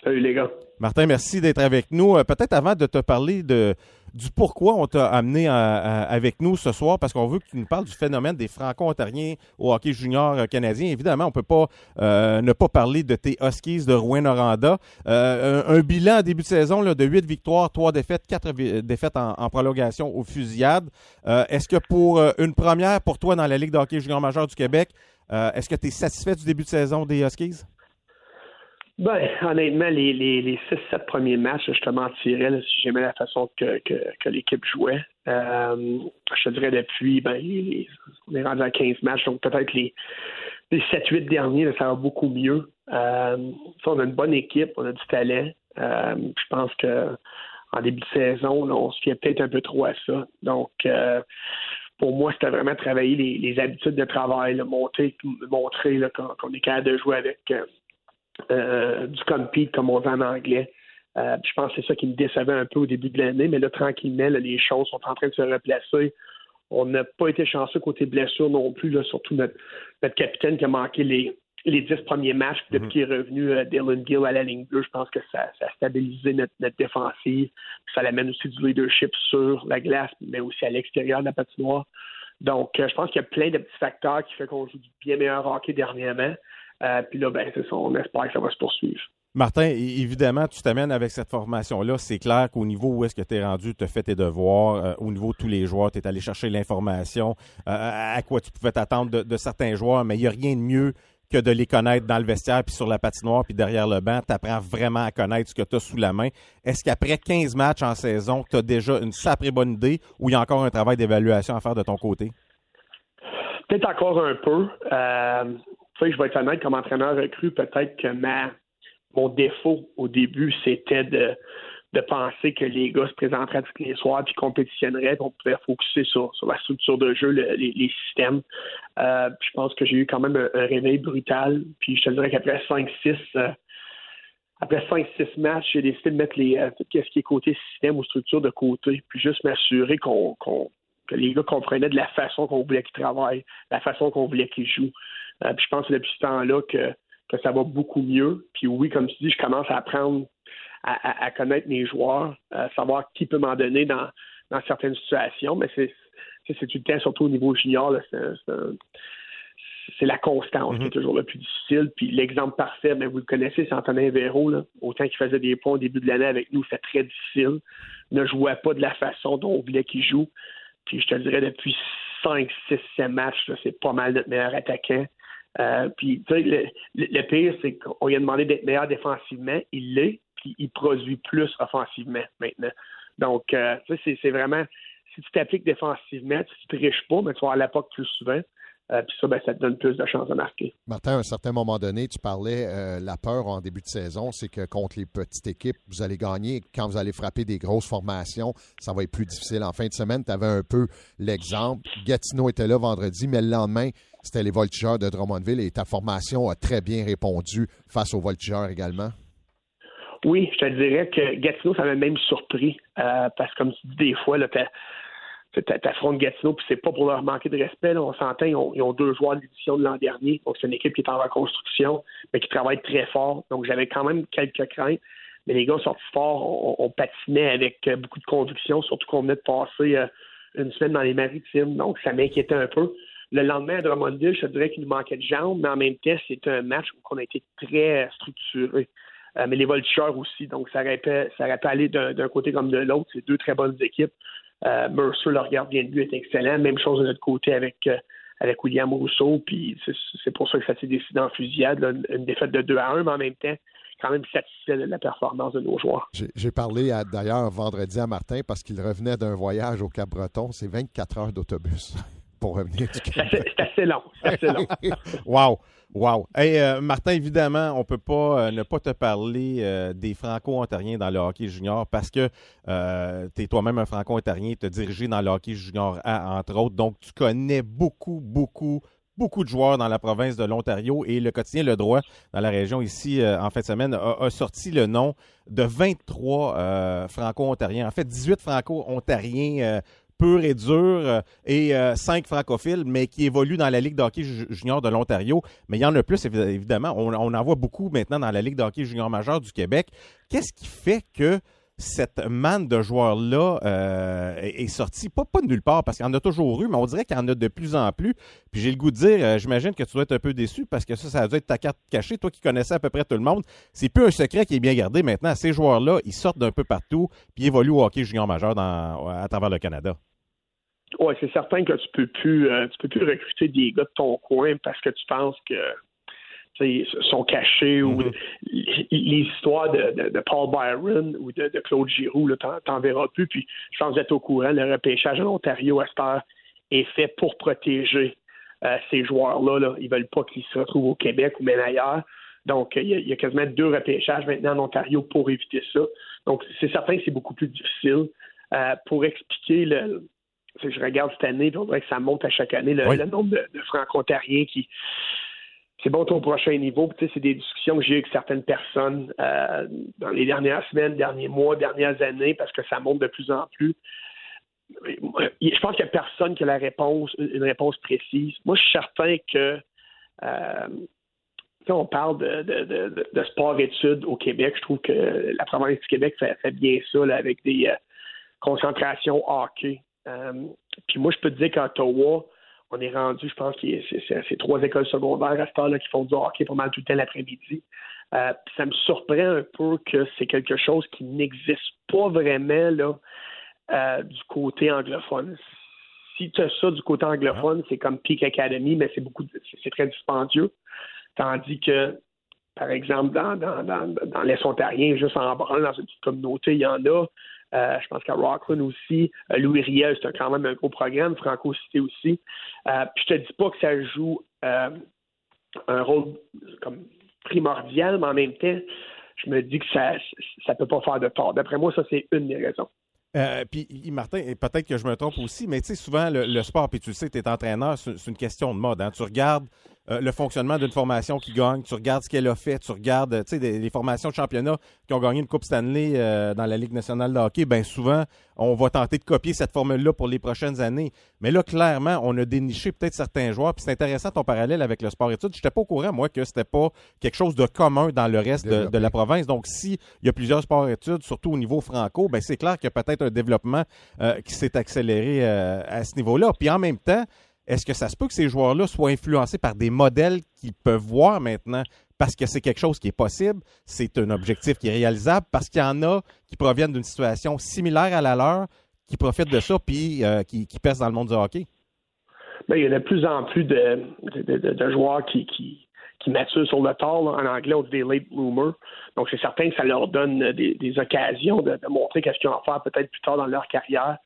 Salut les gars. Martin, merci d'être avec nous. Euh, peut-être avant de te parler du pourquoi on t'a amené avec nous ce soir, parce qu'on veut que tu nous parles du phénomène des Franco-Ontariens au hockey junior euh, canadien. Évidemment, on ne peut pas euh, ne pas parler de tes Huskies de Rouen-Noranda. un, bilan début de saison de 8 victoires, 3 défaites, 4 défaites en, en prolongation aux fusillades. Est-ce que pour une première pour toi dans la Ligue de hockey junior majeur du Québec, est-ce que tu es satisfait du début de saison des Huskies? Ben, honnêtement, les, les, les 6-7 premiers matchs, je te mentirais si j'aimais la façon que, l'équipe jouait. Euh, je te dirais depuis, ben, on est rendu à 15 matchs, donc peut-être les, les 7-8 derniers, ça va beaucoup mieux. Euh, on a une bonne équipe, on a du talent. Euh, je pense que en début de saison, on se fiait peut-être un peu trop à ça. Donc, pour moi, c'était vraiment travailler les, habitudes de travail, montrer qu'on est capable de jouer avec euh, du compete, comme on dit en anglais. Euh, je pense que c'est ça qui me décevait un peu au début de l'année, mais là, tranquillement, les choses sont en train de se replacer. On n'a pas été chanceux côté blessure non plus, là, surtout notre, capitaine qui a manqué les, les dix premiers matchs. Depuis mhm. qu'il est revenu euh, Dylan Gill à la ligne bleue, je pense que ça, a stabilisé notre, défensive. Ça l'amène aussi du leadership sur la glace, mais aussi à l'extérieur de la patinoire. Donc, je pense qu'il y a plein de petits facteurs qui font qu'on joue du bien meilleur hockey dernièrement. Euh, puis là, ben, c'est ça, on espère que ça va se poursuivre. Martin, évidemment, tu t'amènes avec cette formation-là. C'est clair qu'au niveau où est-ce que tu es rendu, tu as fait tes devoirs. Euh, au niveau de tous les joueurs, tu es allé chercher l'information, euh, à quoi tu pouvais t'attendre de, certains joueurs, mais il n'y a rien de mieux que de les connaître dans le vestiaire, puis sur la patinoire, puis derrière le banc. Tu apprends vraiment à connaître ce que tu as sous la main. Est-ce qu'après 15 matchs en saison, tu as déjà une sacrée bonne idée ou il y a encore un travail d'évaluation à faire de ton côté? Peut-être encore un peu sais, je vais être honnête, comme entraîneur recru, peut-être que ma, mon défaut au début, c'était de, de penser que les gars se présenteraient tous les soirs puis compétitionneraient, on pouvait focuser sur, sur la structure de jeu, les, systèmes. Euh, je pense que j'ai eu quand même un, réveil brutal. Puis je te dirais qu'après 5-6 euh, après 5-6 matchs, j'ai décidé de mettre les, euh, tout ce qui est côté système ou structure de côté, puis juste m'assurer qu'on, que les gars comprenaient de la façon qu'on voulait qu'ils travaillent, la façon qu'on voulait qu'ils jouent. Euh, puis je pense que depuis ce temps-là que, que ça va beaucoup mieux. Puis oui, comme tu dis, je commence à apprendre à, connaître mes joueurs, à savoir qui peut m'en donner dans, dans certaines situations. Mais c'est c'est tout le temps, surtout au niveau junior, c'est la constance qui est mhm. toujours le plus difficile. Puis l'exemple parfait, vous le connaissez, c'est Antonin Véro. Là. Autant qu'il faisait des points au début de l'année avec nous, c'est très difficile. Ne jouait pas de la façon dont on voulait qu'il joue. Puis je te dirais, depuis 5, 6, 7 matchs, c'est pas mal notre meilleur attaquant. Euh, puis, tu sais, le, pire, c'est qu'on lui a demandé d'être meilleur défensivement. Il l'est, puis il produit plus offensivement maintenant. Donc, euh, tu sais, c'est vraiment, si tu t'appliques défensivement, si tu ne triches pas, mais tu vas à l'époque plus souvent. Euh, puis ça, ben, ça te donne plus de chances de marquer. Martin, à un certain moment donné, tu parlais, euh, la peur en début de saison, c'est que contre les petites équipes, vous allez gagner. Quand vous allez frapper des grosses formations, ça va être plus difficile. En fin de semaine, tu avais un peu l'exemple. Gatineau était là vendredi, mais le lendemain, c'était les voltigeurs de Drummondville et ta formation a très bien répondu face aux voltigeurs également? Oui, je te dirais que Gatineau, ça m'a même surpris. Euh, parce que, comme tu dis, des fois, là, t'affrontes Gatineau, puis c'est pas pour leur manquer de respect. on s'entend, ils ont, deux joueurs de l'édition de l'an dernier. Donc, c'est une équipe qui est en reconstruction, mais qui travaille très fort. Donc, j'avais quand même quelques craintes. Mais les gars sont forts. On, patinait avec euh, beaucoup de conviction, surtout qu'on venait de passer euh, une semaine dans les maritimes. Donc, ça m'inquiétait un peu. Le lendemain, à Drummondville, je dirais qu'il nous manquait de jambes, mais en même temps, c'était un match où on a été très structuré. Euh, mais les voltigeurs aussi. Donc, ça aurait ça aurait pu aller d'un côté comme de l'autre. C'est deux très bonnes équipes. Euh, Mercer, le regard bien de but est excellent. Même chose de notre côté avec, euh, avec William Rousseau. Puis c'est pour ça que ça s'est décidé en fusillade. une défaite de 2 à 1, mais en même temps, quand même satisfait de la performance de nos joueurs. J'ai parlé d'ailleurs vendredi à Martin parce qu'il revenait d'un voyage au Cap-Breton. C'est 24 heures d'autobus pour revenir du Cap. C'est assez long. C'est assez long. wow. Wow. Hey, euh, Martin, évidemment, on peut pas euh, ne pas te parler euh, des Franco-Ontariens dans le hockey junior parce que tu es toi-même un Franco-Ontarien, tu as dirigé dans le hockey junior A, entre autres. Donc, tu connais beaucoup, beaucoup, beaucoup de joueurs dans la province de l'Ontario et le quotidien Le Droit dans la région ici en fin de semaine a, sorti le nom de 23 Franco-Ontariens. En fait, 18 Franco-Ontariens pur et dur et cinq francophiles, mais qui évoluent dans la Ligue d'hockey junior de l'Ontario. Mais il y en a plus, évidemment. On, en voit beaucoup maintenant dans la Ligue d'hockey junior majeur du Québec. Qu'est-ce qui fait que cette manne de joueurs-là euh, est sortie, pas, de nulle part, parce qu'il y en a toujours eu, mais on dirait qu'il y en a de plus en plus. Puis j'ai le goût de dire, euh, j'imagine que tu dois être un peu déçu, parce que ça, ça a dû être ta carte cachée, toi qui connaissais à peu près tout le monde. C'est plus un secret qui est bien gardé maintenant. Ces joueurs-là, ils sortent d'un peu partout, puis évoluent au hockey junior majeur à travers le Canada. Oui, c'est certain que tu peux euh, tu peux plus recruter des gars de ton coin parce que tu penses que sont cachés ou mhm. les histoires de, Paul Byron ou de, Claude Giroux, t'en verras plus. Puis je pense que vous êtes au courant, le repêchage en Ontario à cette heure est fait pour protéger euh, ces joueurs-là. Là. Ils veulent pas qu'ils se retrouvent au Québec ou même ailleurs. Donc, il y, a, quasiment deux repêchages maintenant en Ontario pour éviter ça. Donc, c'est certain que c'est beaucoup plus difficile. Euh, pour expliquer le, je regarde cette année, on dirait que ça monte à chaque année, le, nombre de, de franco-ontariens qui, c'est bon au prochain niveau. c'est des discussions que j'ai eu avec certaines personnes euh, dans les dernières semaines, derniers mois, dernières années, parce que ça monte de plus en plus. Je pense qu'il n'y a personne qui a la réponse, une réponse précise. Moi, je suis certain que euh, on parle de, sport-études au Québec. Je trouve que la province du Québec fait, bien ça avec des euh, concentrations hockey. puis moi, je peux te dire qu'Ottawa, on est rendu, je pense, que c'est trois écoles secondaires à ce temps-là qui font du hockey pas mal tout le temps l'après-midi. Euh, ça me surprend un peu que c'est quelque chose qui n'existe pas vraiment là, euh, du côté anglophone. Si tu as ça du côté anglophone, c'est comme Peak Academy, mais c'est beaucoup c'est très dispendieux. Tandis que, par exemple, dans, dans, dans, dans l'Est ontarien, juste en branle, dans une petite communauté, il y en a. Euh, je pense qu'à Rockland aussi, euh, Louis Riel, c'est quand même un gros programme, Franco Cité aussi. Euh, puis je te dis pas que ça joue un rôle comme primordial, mais en même temps, je me dis que ça ne peut pas faire de tort. D'après moi, ça, c'est une des raisons. puis, Martin, peut-être que je me trompe aussi, mais tu sais, souvent, le, sport, puis tu le sais, tu es entraîneur, c'est une question de mode. Hein. Tu regardes euh, le fonctionnement d'une formation qui gagne, tu regardes ce qu'elle a fait, tu regardes tu sais, les formations de championnat qui ont gagné une Coupe Stanley euh, dans la Ligue nationale de hockey, bien souvent, on va tenter de copier cette formule-là pour les prochaines années. Mais là, clairement, on a déniché peut-être certains joueurs, puis c'est intéressant ton parallèle avec le sport-études. Je n'étais pas au courant, moi, que c'était pas quelque chose de commun dans le reste de, la province. Donc, s'il y a plusieurs sports-études, surtout au niveau franco, ben c'est clair qu'il y a peut-être un développement euh, qui s'est accéléré à ce niveau-là. Puis en même temps, est-ce que ça se peut que ces joueurs-là soient influencés par des modèles qu'ils peuvent voir maintenant? Parce que c'est quelque chose qui est possible, c'est un objectif qui est réalisable, parce qu'il y en a qui proviennent d'une situation similaire à la leur, qui profitent de ça, puis euh, qui, qui dans le monde du hockey? Bien, il y a de plus en plus de, joueurs qui, qui, sur le tard. En anglais, on dit des late bloomers. Donc, c'est certain que ça leur donne des, occasions de, montrer qu'est-ce qu'ils vont faire peut-être plus tard dans leur carrière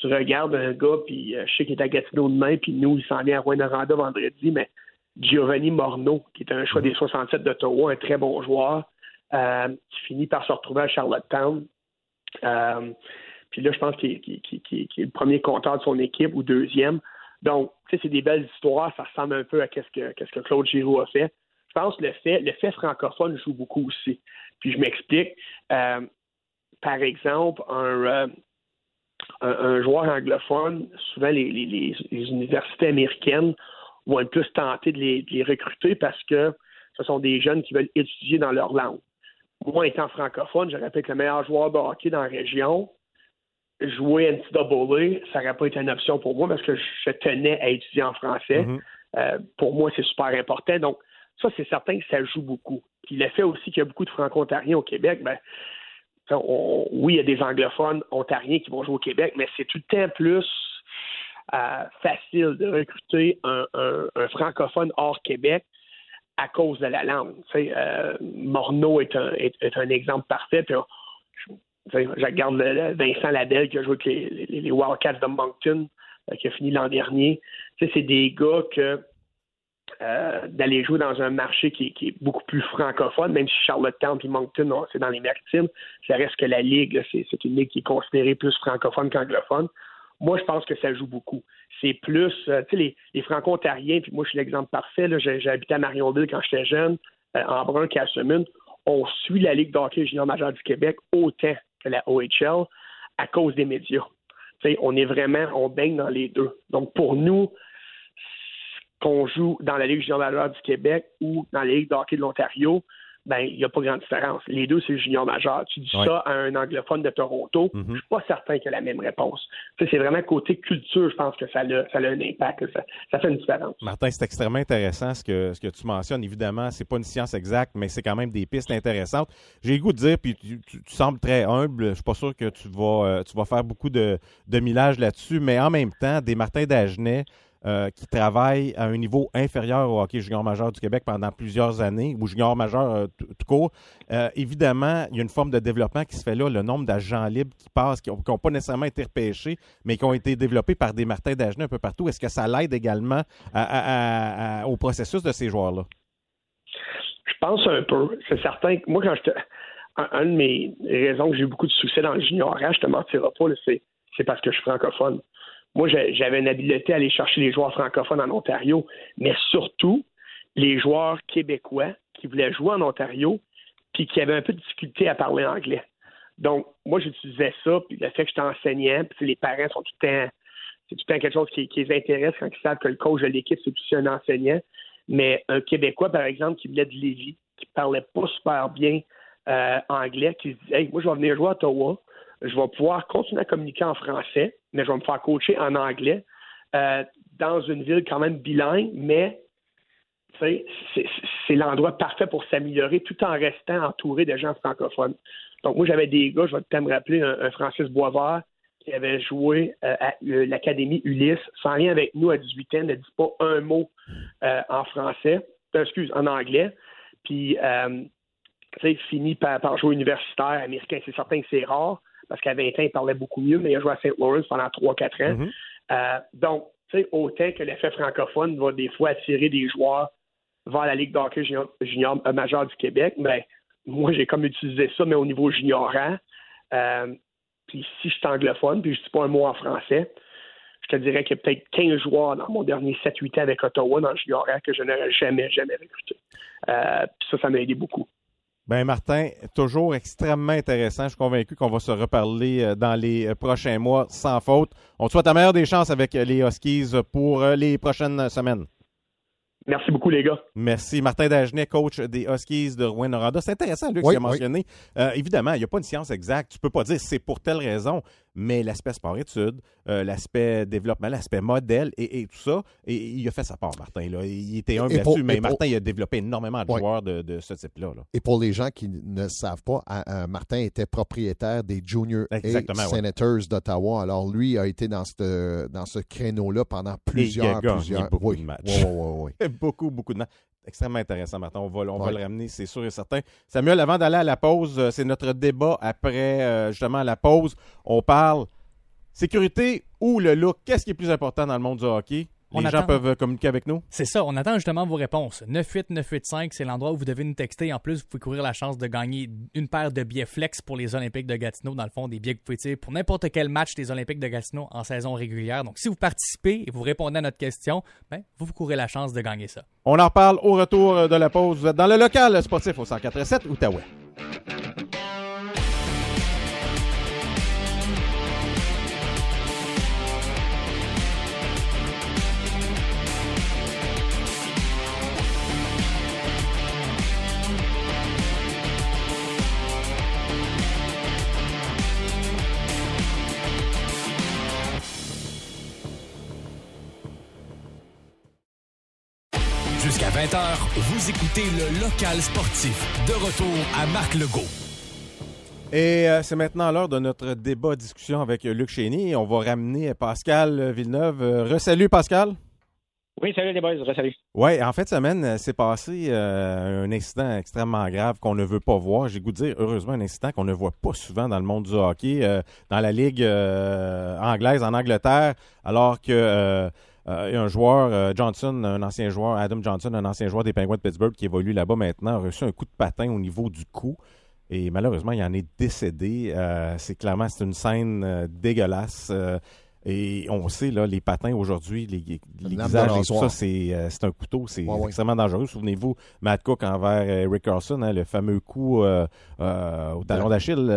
tu regardes un gars, puis euh, je sais qu'il est à Gatineau demain, puis nous, il s'en vient à Rwanda vendredi, mais Giovanni Morneau, qui est un choix des 67 d'Ottawa, un très bon joueur, euh, qui finit par se retrouver à Charlottetown. Euh, puis là, je pense qu'il est le premier compteur de son équipe ou deuxième. Donc, tu sais, c'est des belles histoires. Ça ressemble un peu à ce que, qu'est-ce que Claude Giroux a fait. Je pense que le fait, le fait francophone joue beaucoup aussi. Puis je m'explique. par exemple, un, un, joueur anglophone, souvent les, universités américaines vont être plus tentées de les, recruter parce que ce sont des jeunes qui veulent étudier dans leur langue. Moi, étant francophone, je répète le meilleur joueur de hockey dans la région, jouer NCAA, ça n'aurait pas été une option pour moi parce que je tenais à étudier en français. Mm-hmm. Euh, pour moi, c'est super important. Donc, ça, c'est certain que ça joue beaucoup. Puis le fait aussi qu'il y a beaucoup de franco-ontariens au Québec, ben, oui, il y a des anglophones ontariens qui vont jouer au Québec, mais c'est tout le temps plus euh, facile de recruter un, francophone hors Québec à cause de la langue. Euh, Morneau est un, exemple parfait. je, regarde Vincent Ladel qui a joué avec les, Wildcats de Moncton, euh, qui a fini l'an dernier. C'est des gars que euh, d'aller jouer dans un marché qui, est beaucoup plus francophone, même si Charlottetown et Moncton, c'est dans les maritimes, ça reste que la Ligue, c'est une ligue qui est considérée plus francophone qu'anglophone. Moi, je pense que ça joue beaucoup. C'est plus, euh, tu sais, les, franco-ontariens, puis moi, je suis l'exemple parfait. Habité à Marionville quand j'étais jeune, euh, en brun, Cassemune. On suit la Ligue d'hockey junior majeur du Québec autant que la OHL à cause des médias. on est vraiment, on baigne dans les deux. Donc, pour nous, qu'on joue dans la Ligue junior majeure du Québec ou dans la Ligue d'hockey de l'Ontario, ben, il n'y a pas grande différence. Les deux, c'est junior majeur. Tu dis ça à un anglophone de Toronto, Mhm. je suis pas certain qu'il a la même réponse. C'est vraiment côté culture, je pense que ça a, ça a un impact. Ça, ça fait une différence. Martin, c'est extrêmement intéressant ce que, ce que tu mentionnes. Évidemment, c'est pas une science exacte, mais c'est quand même des pistes intéressantes. J'ai le goût de dire, puis tu, tu- tu sembles très humble, je suis pas sûr que tu vas, euh, tu vas faire beaucoup de, de millage là-dessus, mais en même temps, des Martin Dagenet euh, qui travaillent à un niveau inférieur au hockey junior majeur du Québec pendant plusieurs années, ou junior majeur euh, tout court, euh, évidemment, il y a une forme de développement qui se fait là. Le nombre d'agents libres qui passent, qui n'ont pas nécessairement été repêchés, mais qui ont été développés par des Martin Dagenet un peu partout. Est-ce que ça l'aide également au processus de ces joueurs-là? Je pense un peu. C'est certain que moi, quand j'étais. Un, un de mes raisons que j'ai eu beaucoup de succès dans le junior, je te mentirai pas, c'est parce que je suis francophone. Moi, j'avais une habileté à aller chercher les joueurs francophones en Ontario, mais surtout les joueurs québécois qui voulaient jouer en Ontario puis qui avaient un peu de difficulté à parler anglais. Donc, moi, j'utilisais ça, puis le fait que j'étais enseignant, puis les parents sont tout le temps c'est tout le temps quelque chose qui, qui les intéresse quand ils savent que le coach de l'équipe, c'est aussi un enseignant. Mais un Québécois, par exemple, qui venait de Lévis, qui parlait pas super bien euh, anglais, qui se dit Hey, moi, je vais venir jouer à Ottawa, je vais pouvoir continuer à communiquer en français, mais je vais me faire coacher en anglais euh, dans une ville quand même bilingue, mais c'est l'endroit parfait pour s'améliorer tout en restant entouré de gens francophones. Donc, moi, j'avais des gars, je vais peut-être me rappeler, un, Francis Boisvert, qui avait joué euh, à euh, l'Académie Ulysse, sans rien avec nous à 18 ans, ne dit pas un mot en français, excuse, en anglais. Puis, tu sais, fini par, par jouer universitaire américain. C'est certain que c'est rare, parce qu'à 20 ans, il parlait beaucoup mieux, mais il a joué à St. Lawrence pendant 3-4 ans. Mhm. Euh, donc, tu sais, autant que l'effet francophone va des fois attirer des joueurs vers la Ligue d'hockey junior, junior euh, majeure du Québec, mais moi, j'ai comme utilisé ça, mais au niveau juniorant. Euh, puis si je suis anglophone, puis je ne dis pas un mot en français, je te dirais qu'il y a peut-être 15 joueurs dans mon dernier 7-8 ans avec Ottawa dans le juniorant que je n'aurais jamais, jamais recruté. Euh, puis ça, ça m'a aidé beaucoup. Ben Martin, toujours extrêmement intéressant. Je suis convaincu qu'on va se reparler euh, dans les euh, prochains mois sans faute. On te souhaite la meilleure des chances avec euh, les Huskies pour les prochaines semaines. Merci beaucoup, les gars. Merci. Martin Dagenet, coach des Huskies de Rouen-Noranda. C'est intéressant, Luc, ce Oui, qu'il a oui. mentionné. Euh, évidemment, il n'y a pas une science exacte. Tu peux pas dire c'est pour telle raison, mais l'aspect sport-études, euh, l'aspect développement, l'aspect modèle et, et tout ça, et, il a fait sa part, Martin. Là. Il était Et pour- là-dessus, mais et pour- Martin il a développé énormément de Oui. joueurs de, de ce type-là. là. Et pour les gens qui ne savent pas, à- à- Martin était propriétaire des Junior A Exactement, ouais. Senators d'Ottawa. Alors, lui a été dans ce, dans ce créneau-là pendant plusieurs, il a gagné plusieurs. beaucoup oui. de matchs. Oui, oui, oui, beaucoup, beaucoup de matchs. Extrêmement intéressant, Martin. On va, on va le ramener, c'est sûr et certain. Samuel, avant d'aller à la pause, euh, c'est notre débat après euh, justement la pause. On parle sécurité ou le look. Qu'est-ce qui est plus important dans le monde du hockey? On Les gens attend. peuvent euh, communiquer avec nous? C'est ça, on attend justement vos réponses. 98985, c'est l'endroit où vous devez nous texter. En plus, vous pouvez courir la chance de gagner une paire de billets flex pour les Olympiques de Gatineau. Dans le fond, des billets que vous pouvez tirer pour n'importe quel match des Olympiques de Gatineau en saison régulière. Donc, si vous participez et vous répondez à notre question, ben, vous, vous courez la chance de gagner ça. On en reparle au retour de la pause. Vous êtes dans le local sportif au 147 Outaouais. 20h, vous écoutez le local sportif. De retour à Marc Legault. Et euh, c'est maintenant l'heure de notre débat discussion avec Luc Chény. On va ramener Pascal Villeneuve. Euh, Resalut Pascal. Oui, salut les boys, salut. Oui, en fin de semaine, euh, c'est passé euh, un incident extrêmement grave qu'on ne veut pas voir. J'ai goût de dire, heureusement, un incident qu'on ne voit pas souvent dans le monde du hockey, euh, dans la ligue euh, anglaise en Angleterre, alors que euh, il y a un joueur, euh, Johnson, un ancien joueur, Adam Johnson, un ancien joueur des Penguins de Pittsburgh qui évolue là-bas maintenant, a reçu un coup de patin au niveau du cou. Et malheureusement, il en est décédé. Euh, c'est clairement c'est une scène euh, dégueulasse. Euh, et on sait, là, les patins aujourd'hui, les, les de et tout ça, c'est c'est un couteau, c'est Ouais, ouais. extrêmement dangereux. Souvenez-vous, Matt Cook envers Rick Carlson, hein, le fameux coup au talon d'Achille.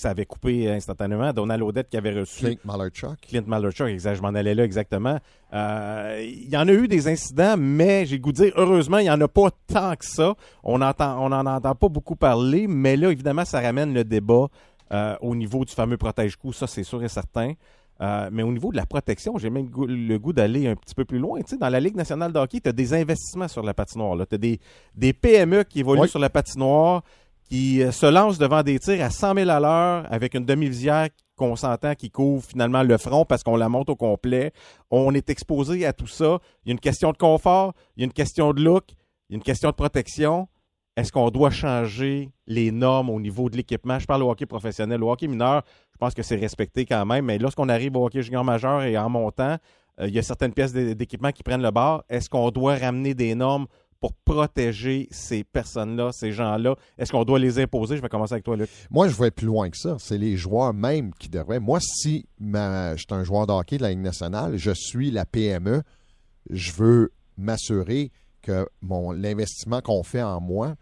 Ça avait coupé instantanément. Donald Odette qui avait reçu. Clint Malerchuk. Clint Malerchuk, exact. Je m'en allais là exactement. Euh, il y en a eu des incidents, mais j'ai le goût de dire, heureusement, il n'y en a pas tant que ça. On entend, on n'en entend pas beaucoup parler, mais là, évidemment, ça ramène le débat euh, au niveau du fameux protège-coup. Ça, c'est sûr et certain. Euh, mais au niveau de la protection, j'ai même le goût d'aller un petit peu plus loin. Tu sais, dans la Ligue nationale de hockey, tu as des investissements sur la patinoire. Tu as des, des PME qui évoluent sur la patinoire, qui euh, se lancent devant des tirs à 100 000 à l'heure avec une demi-visière qu'on s'entend qui couvre finalement le front parce qu'on la monte au complet. On est exposé à tout ça. Il y a une question de confort, il y a une question de look, il y a une question de protection. Est-ce qu'on doit changer les normes au niveau de l'équipement? Je parle au hockey professionnel. Au hockey mineur, je pense que c'est respecté quand même, mais lorsqu'on arrive au hockey junior majeur et en montant, euh, il y a certaines pièces d'équipement qui prennent le bord. Est-ce qu'on doit ramener des normes pour protéger ces personnes-là, ces gens-là? Est-ce qu'on doit les imposer? Je vais commencer avec toi, Luc. Moi, je vais plus loin que ça. C'est les joueurs même qui devraient. Moi, si je suis un joueur de hockey de la Ligue nationale, je suis la PME, je veux m'assurer que mon l'investissement qu'on fait en moi,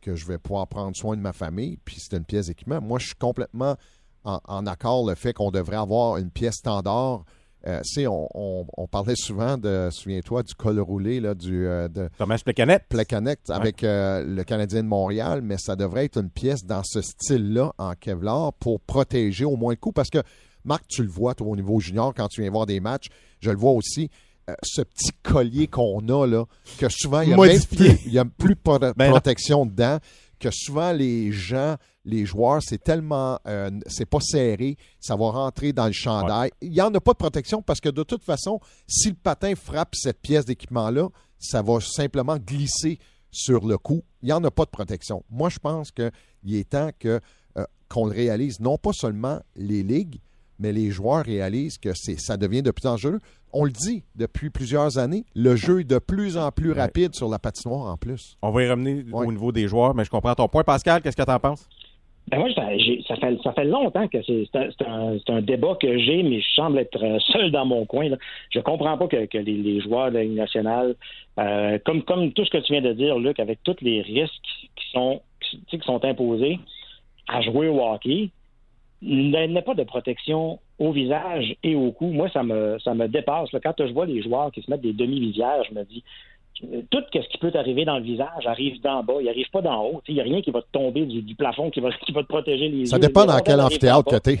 que je vais pouvoir prendre soin de ma famille, puis c'est une pièce d'équipement. Moi, je suis complètement en, accord le fait qu'on devrait avoir une pièce standard. Euh, on, on, parlait souvent de, souviens-toi, du col roulé là, du, euh, de Thomas Plecanet. Plecanet avec euh, le Canadien de Montréal, mais ça devrait être une pièce dans ce style-là en Kevlar pour protéger au moins le coup. Parce que, Marc, tu le vois toi, au niveau junior quand tu viens voir des matchs, je le vois aussi ce petit collier qu'on a, là, que souvent, il y a, plus, il y a plus de ben protection dedans, que souvent, les gens, les joueurs, c'est tellement, euh, c'est pas serré, ça va rentrer dans le chandail. Il n'y en a pas de protection parce que de toute façon, si le patin frappe cette pièce d'équipement-là, ça va simplement glisser sur le cou. Il n'y en a pas de protection. Moi, je pense qu'il est temps que, euh, qu'on le réalise, non pas seulement les ligues, mais les joueurs réalisent que ça devient de plus en plus on le dit depuis plusieurs années, le jeu est de plus en plus rapide sur la patinoire en plus. On va y revenir au niveau des joueurs, mais je comprends ton point. Pascal, qu'est-ce que tu en penses? Ben moi, ça, fait, ça fait longtemps que c'est un, débat que j'ai, mais je semble être euh, seul dans mon coin. Là. Je comprends pas que, les, joueurs de la nationale, euh, comme, comme tout ce que tu viens de dire, Luc, avec tous les risques qui sont, qui sont imposés à jouer au hockey, a pas de protection au visage et au cou. Moi, ça me, ça me dépasse. Quand je vois les joueurs qui se mettent des demi-visières, je me dis, tout ce qui peut arriver dans le visage arrive d'en bas, il n'arrive pas d'en haut. Il n'y a rien qui va te tomber du, plafond qui va, qui va te protéger les ça yeux. Ça dépend dans quel amphithéâtre que tu es.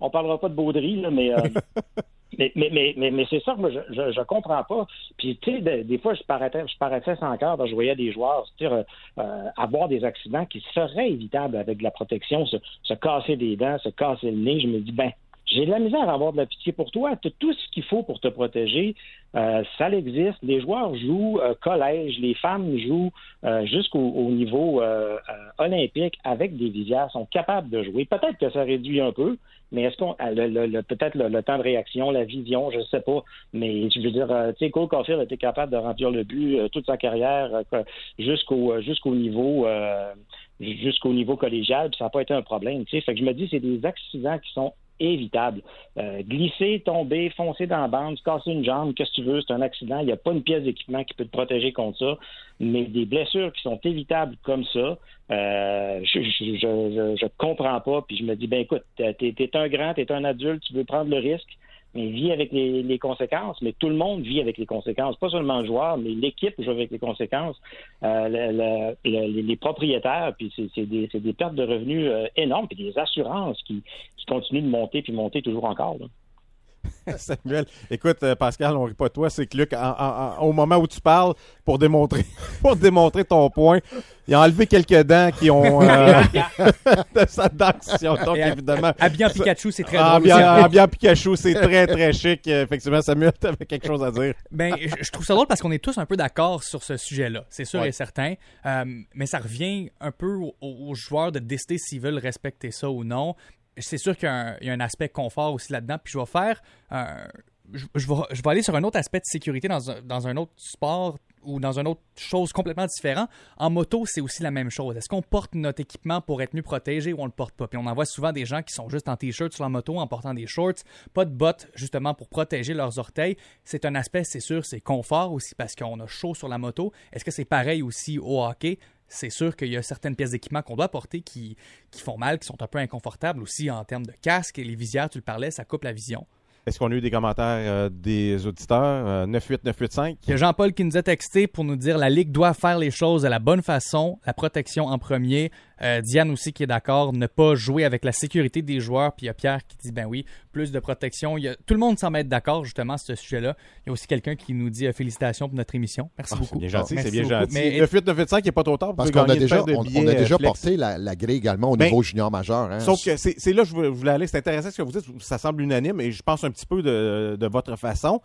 on parlera pas de bauderie, mais euh, Mais, mais, mais, mais, c'est ça que moi, je, je, comprends pas. Puis, tu sais, des fois, je paraissais, je paraissais sans cœur, je voyais des joueurs dire, euh, avoir des accidents qui seraient évitables avec de la protection, se, se casser des dents, se casser le nez. Je me dis, ben, j'ai de la misère à avoir de la pitié pour toi. Tu tout ce qu'il faut pour te protéger. Euh, ça existe. Les joueurs jouent euh, collège, les femmes jouent euh, jusqu'au niveau olympique avec des visières, sont capables de jouer. Peut-être que ça réduit un peu, mais est-ce qu'on peut-être le, temps de réaction, la vision, je ne sais pas. Mais je veux dire, tu sais, Cole Caulfield été capable de remplir le but toute sa carrière jusqu'au jusqu'au niveau jusqu'au niveau collégial, puis ça n'a pas été un problème. Tu sais, fait que je me dis, c'est des accidents qui sont évitable. Euh, glisser, tomber, foncer dans la bande, casser une jambe, qu'est-ce que tu veux, c'est un accident. Il n'y a pas une pièce d'équipement qui peut te protéger contre ça. Mais des blessures qui sont évitables comme ça, euh, je, je, comprends pas. Puis je me dis, ben écoute, t'es es un grand, t'es un adulte, tu veux prendre le risque mais vit avec les, conséquences. Mais tout le monde vit avec les conséquences, pas seulement le joueur, mais l'équipe joue avec les conséquences. Euh, les propriétaires, puis c'est des, pertes de revenus euh, énormes, puis des assurances qui, qui continuent de monter puis monter toujours encore. Là. Samuel, écoute, euh, Pascal, on rit pas de toi, c'est que Luc, au moment où tu parles, pour démontrer, pour démontrer ton point, il a enlevé quelques dents qui ont euh, de sa dentition. Donc, évidemment. Pikachu, c'est très drôle. Pikachu, c'est très, très chic. Effectivement, Samuel, tu avais quelque chose à dire? Ben, je, trouve ça drôle parce qu'on est tous un peu d'accord sur ce sujet-là. C'est sûr et certain. Euh, mais ça revient un peu aux joueurs de décider s'ils veulent respecter ça ou non c'est sûr qu'il y, a un aspect confort aussi là-dedans. Puis je vais faire. je, vais, aller sur un autre aspect de sécurité dans un, autre sport ou dans une autre chose complètement différente. En moto, c'est aussi la même chose. Est-ce qu'on porte notre équipement pour être mieux protégé ou on le porte pas? Puis on en voit souvent des gens qui sont juste en t-shirt sur la moto en portant des shorts, pas de bottes justement pour protéger leurs orteils. C'est un aspect, c'est sûr, c'est confort aussi parce qu'on a chaud sur la moto. Est-ce que c'est pareil aussi au hockey? C'est sûr qu'il y a certaines pièces d'équipement qu'on doit porter qui, qui font mal, qui sont un peu inconfortables aussi en termes de casque. Et les visières, tu le parlais, ça coupe la vision. Est-ce qu'on a eu des commentaires euh, des auditeurs? Euh, 98985. Il y a Jean-Paul qui nous a texté pour nous dire la Ligue doit faire les choses de la bonne façon, la protection en premier. Euh, Diane aussi qui est d'accord, ne pas jouer avec la sécurité des joueurs. Puis il y a Pierre qui dit ben oui, plus de protection. Il y a, tout le monde semble être d'accord justement à ce sujet-là. Il y a aussi quelqu'un qui nous dit euh, félicitations pour notre émission. Merci Ah, beaucoup. C'est bien gentil, c'est bien beaucoup. gentil. Mais 98985 il n'est pas trop tard. Parce qu'on a déjà, on, on a déjà euh, porté la, la grille également au Ben, niveau junior majeur. hein. Sauf que c'est là que je voulais- je voulais aller. C'est intéressant ce que vous dites. Ça semble unanime et je pense un petit peu de, de votre façon.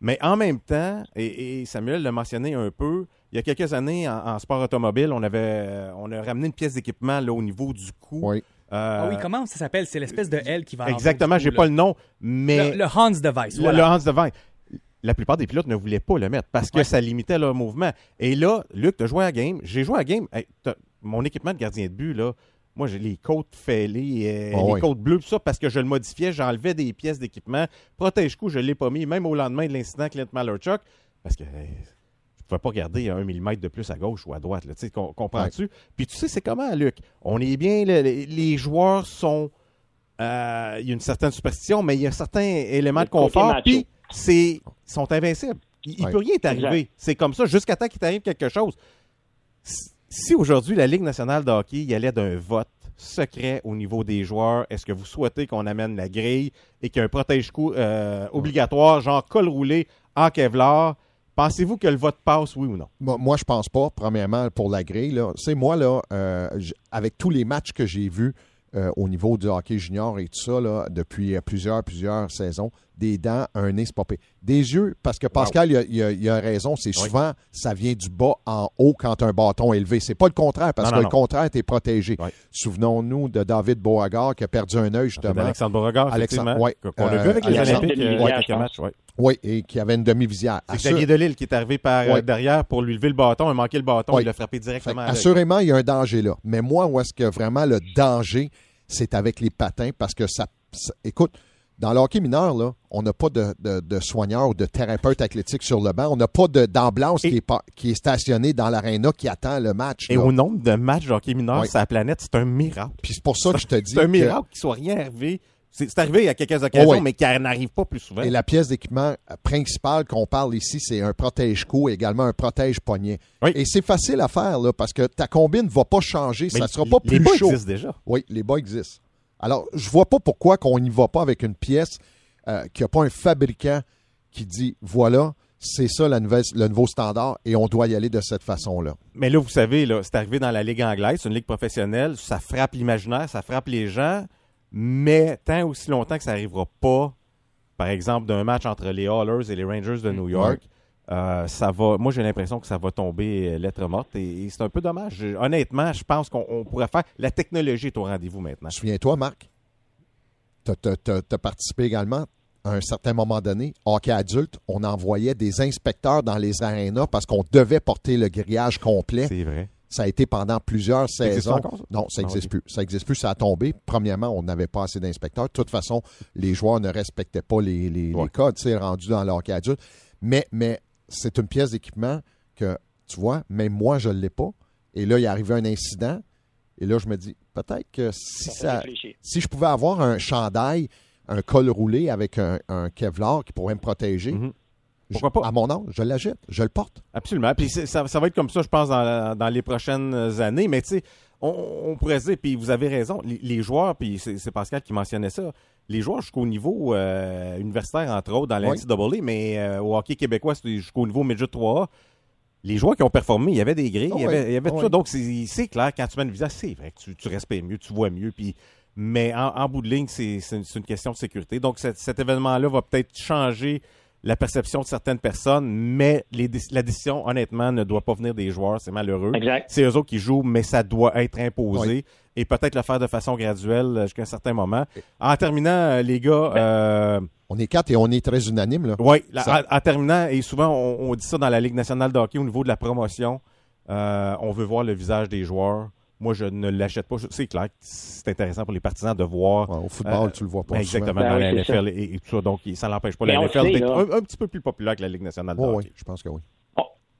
Mais en même temps, et, et Samuel l'a mentionné un peu, il y a quelques années, en, en sport automobile, on avait euh, on a ramené une pièce d'équipement là, au niveau du cou. Oui. Ah oui, Euh, comment ça s'appelle? C'est l'espèce de L qui va. Exactement, j'ai pas le nom, mais Le, le Hans device. le, voilà. le Hans Devin. La plupart des pilotes ne voulaient pas le mettre parce que Ouais. ça limitait leur mouvement. Et là, Luc, tu as joué à la game. J'ai joué à la game. Hey, mon équipement de gardien de but, là, moi, j'ai les côtes fêlées, euh, Oh les oui. côtes bleues, tout ça, parce que je le modifiais. J'enlevais des pièces d'équipement. Protège-coup, je ne l'ai pas mis, même au lendemain de l'incident Clint Malerchuk, parce que hey, ne pouvais pas garder un millimètre de plus à gauche ou à droite. Là, com- comprends-tu? Puis tu sais, c'est comment, Luc? On est bien, le- les, les joueurs sont... euh, Il y a une certaine superstition, mais il y a certains éléments Le de confort. Puis c'est ils sont invincibles. Il, Ouais. peut rien t'arriver. Exact. C'est comme ça jusqu'à temps qu'il t'arrive quelque chose. Si, si aujourd'hui la Ligue nationale de hockey y allait d'un vote secret au niveau des joueurs, est-ce que vous souhaitez qu'on amène la grille et qu'il y ait un protège-coup euh, obligatoire, genre col roulé en Kevlar? Pensez-vous que le vote passe, oui ou non? Moi, je pense pas, premièrement, pour la grille. C'est moi, là, euh, avec tous les matchs que j'ai vus euh, au niveau du hockey junior et tout ça, depuis euh, plusieurs, plusieurs saisons, des dents, un nez, c'est pas pire. Des yeux, parce que Pascal, il a- il a, il a raison, c'est Oui. souvent, ça vient du bas en haut quand un bâton est élevé. C'est pas le contraire, parce Non, que non, le non. contraire, tu es protégé. Oui. Souvenons-nous de David Beauregard qui a perdu un œil, justement. Alexandre Beauregard, Alexandre- ouais. qu'on a vu Euh, avec les Alexandre Olympiques, euh, ouais, je quelques pense. matchs. ouais. Oui, et qui avait une demi-visière. C'est Xavier Delille qui est arrivé par euh, Ouais. derrière pour lui lever le bâton, il a manqué le bâton, Ouais. il l'a frappé directement assurément, il y a un danger là. Mais moi, où est-ce que vraiment le danger, c'est avec les patins parce que ça. ça- écoute, dans le hockey mineur, là, on n'a pas de, de, de soigneur ou de thérapeute athlétique sur le banc. On n'a pas d'ambulance Et- qui, est pas- qui est stationnée dans l'aréna qui attend le match. Et là. au nombre de matchs de hockey mineur sur la planète, c'est un miracle. Puis c'est pour ça que je te dis. C'est un miracle qu'il soit rien arrivé. C'est arrivé à quelques occasions, Oh, mais qu'il n'arrive pas plus souvent. Et la pièce d'équipement principale qu'on parle ici, c'est un protège-cou, également un protège-poignet. Oui. Et c'est facile à faire là, parce que ta combine ne va pas changer, Mais ça ne sera pas les plus bas chaud. existent déjà. Oui, les bas existent. Alors, je vois pas pourquoi qu'on n'y va pas avec une pièce euh, qui n'a pas un fabricant qui dit voilà, c'est ça la nouvelle, le nouveau standard et on doit y aller de cette façon-là. Mais là, vous savez, là, c'est arrivé dans la Ligue anglaise, c'est une ligue professionnelle, ça frappe l'imaginaire, ça frappe les gens, mais tant aussi longtemps que ça n'arrivera pas, par exemple, d'un match entre les Hallers et les Rangers de New York, euh, ça va. Moi, j'ai l'impression que ça va tomber euh, lettre morte et, et c'est un peu dommage. Je- honnêtement, je pense qu'on on pourrait faire. La technologie est au rendez-vous maintenant. Souviens-toi, Marc, tu as, participé également à un certain moment donné, hockey adulte, on envoyait des inspecteurs dans les arénas parce qu'on devait porter le grillage complet. C'est vrai. Ça a été pendant plusieurs saisons. encore, ça? Non, ça n'existe ok. plus. Ça n'existe plus. Ça a tombé. Premièrement, on n'avait pas assez d'inspecteurs. De toute façon, les joueurs ne respectaient pas les, les- les Ouais. codes, rendus dans le hockey adulte. Mais, mais c'est une pièce d'équipement que, tu vois, même moi, je ne l'ai pas. Et là, il est arrivé un incident. Et là, je me dis, peut-être que si, ça, si je pouvais avoir un chandail, un col roulé avec un, un Kevlar qui pourrait me protéger, Mhm. je- Pourquoi pas? à mon âge, je l'achète, je le porte. Absolument. Puis ça, ça va être comme ça, je pense, dans, la- dans les prochaines années. Mais tu sais, on, on pourrait se dire, puis vous avez raison, les, les joueurs, puis c'est Pascal qui mentionnait ça, les joueurs jusqu'au niveau euh, universitaire, entre autres, dans la Oui. Mais euh, au hockey québécois, c'était jusqu'au niveau Midget 3A. Les joueurs qui ont performé, il y avait des grilles, Ah il y avait, il y avait oui. tout Ah ça. oui. Donc, c'est clair, quand tu mets une visage, c'est vrai que tu, tu respires mieux, tu vois mieux. Puis, mais en, en bout de ligne, c'est une, question de sécurité. Donc, cet, cet événement-là va peut-être changer la perception de certaines personnes, mais les la décision, honnêtement, ne doit pas venir des joueurs. C'est malheureux. Exact. C'est eux autres qui jouent, mais ça doit être imposé et peut-être le faire de façon graduelle euh, jusqu'à un certain moment. En terminant, euh, les gars, euh, On est quatre et on est très unanime. Là. oui, Ça- en, en terminant, et souvent on, on dit ça dans la Ligue nationale de hockey au niveau de la promotion, euh, on veut voir le visage des joueurs. Moi, je ne l'achète pas. C'est clair que c'est intéressant pour les partisans de voir. Ouais, au football, Euh, tu le vois pas. Ben, exactement, Ben dans oui, la NFL et, et tout ça. Donc, ça n'empêche pas Mais la NFL d'être un, un petit peu plus populaire que la Ligue nationale Oh, oui, je pense que oui.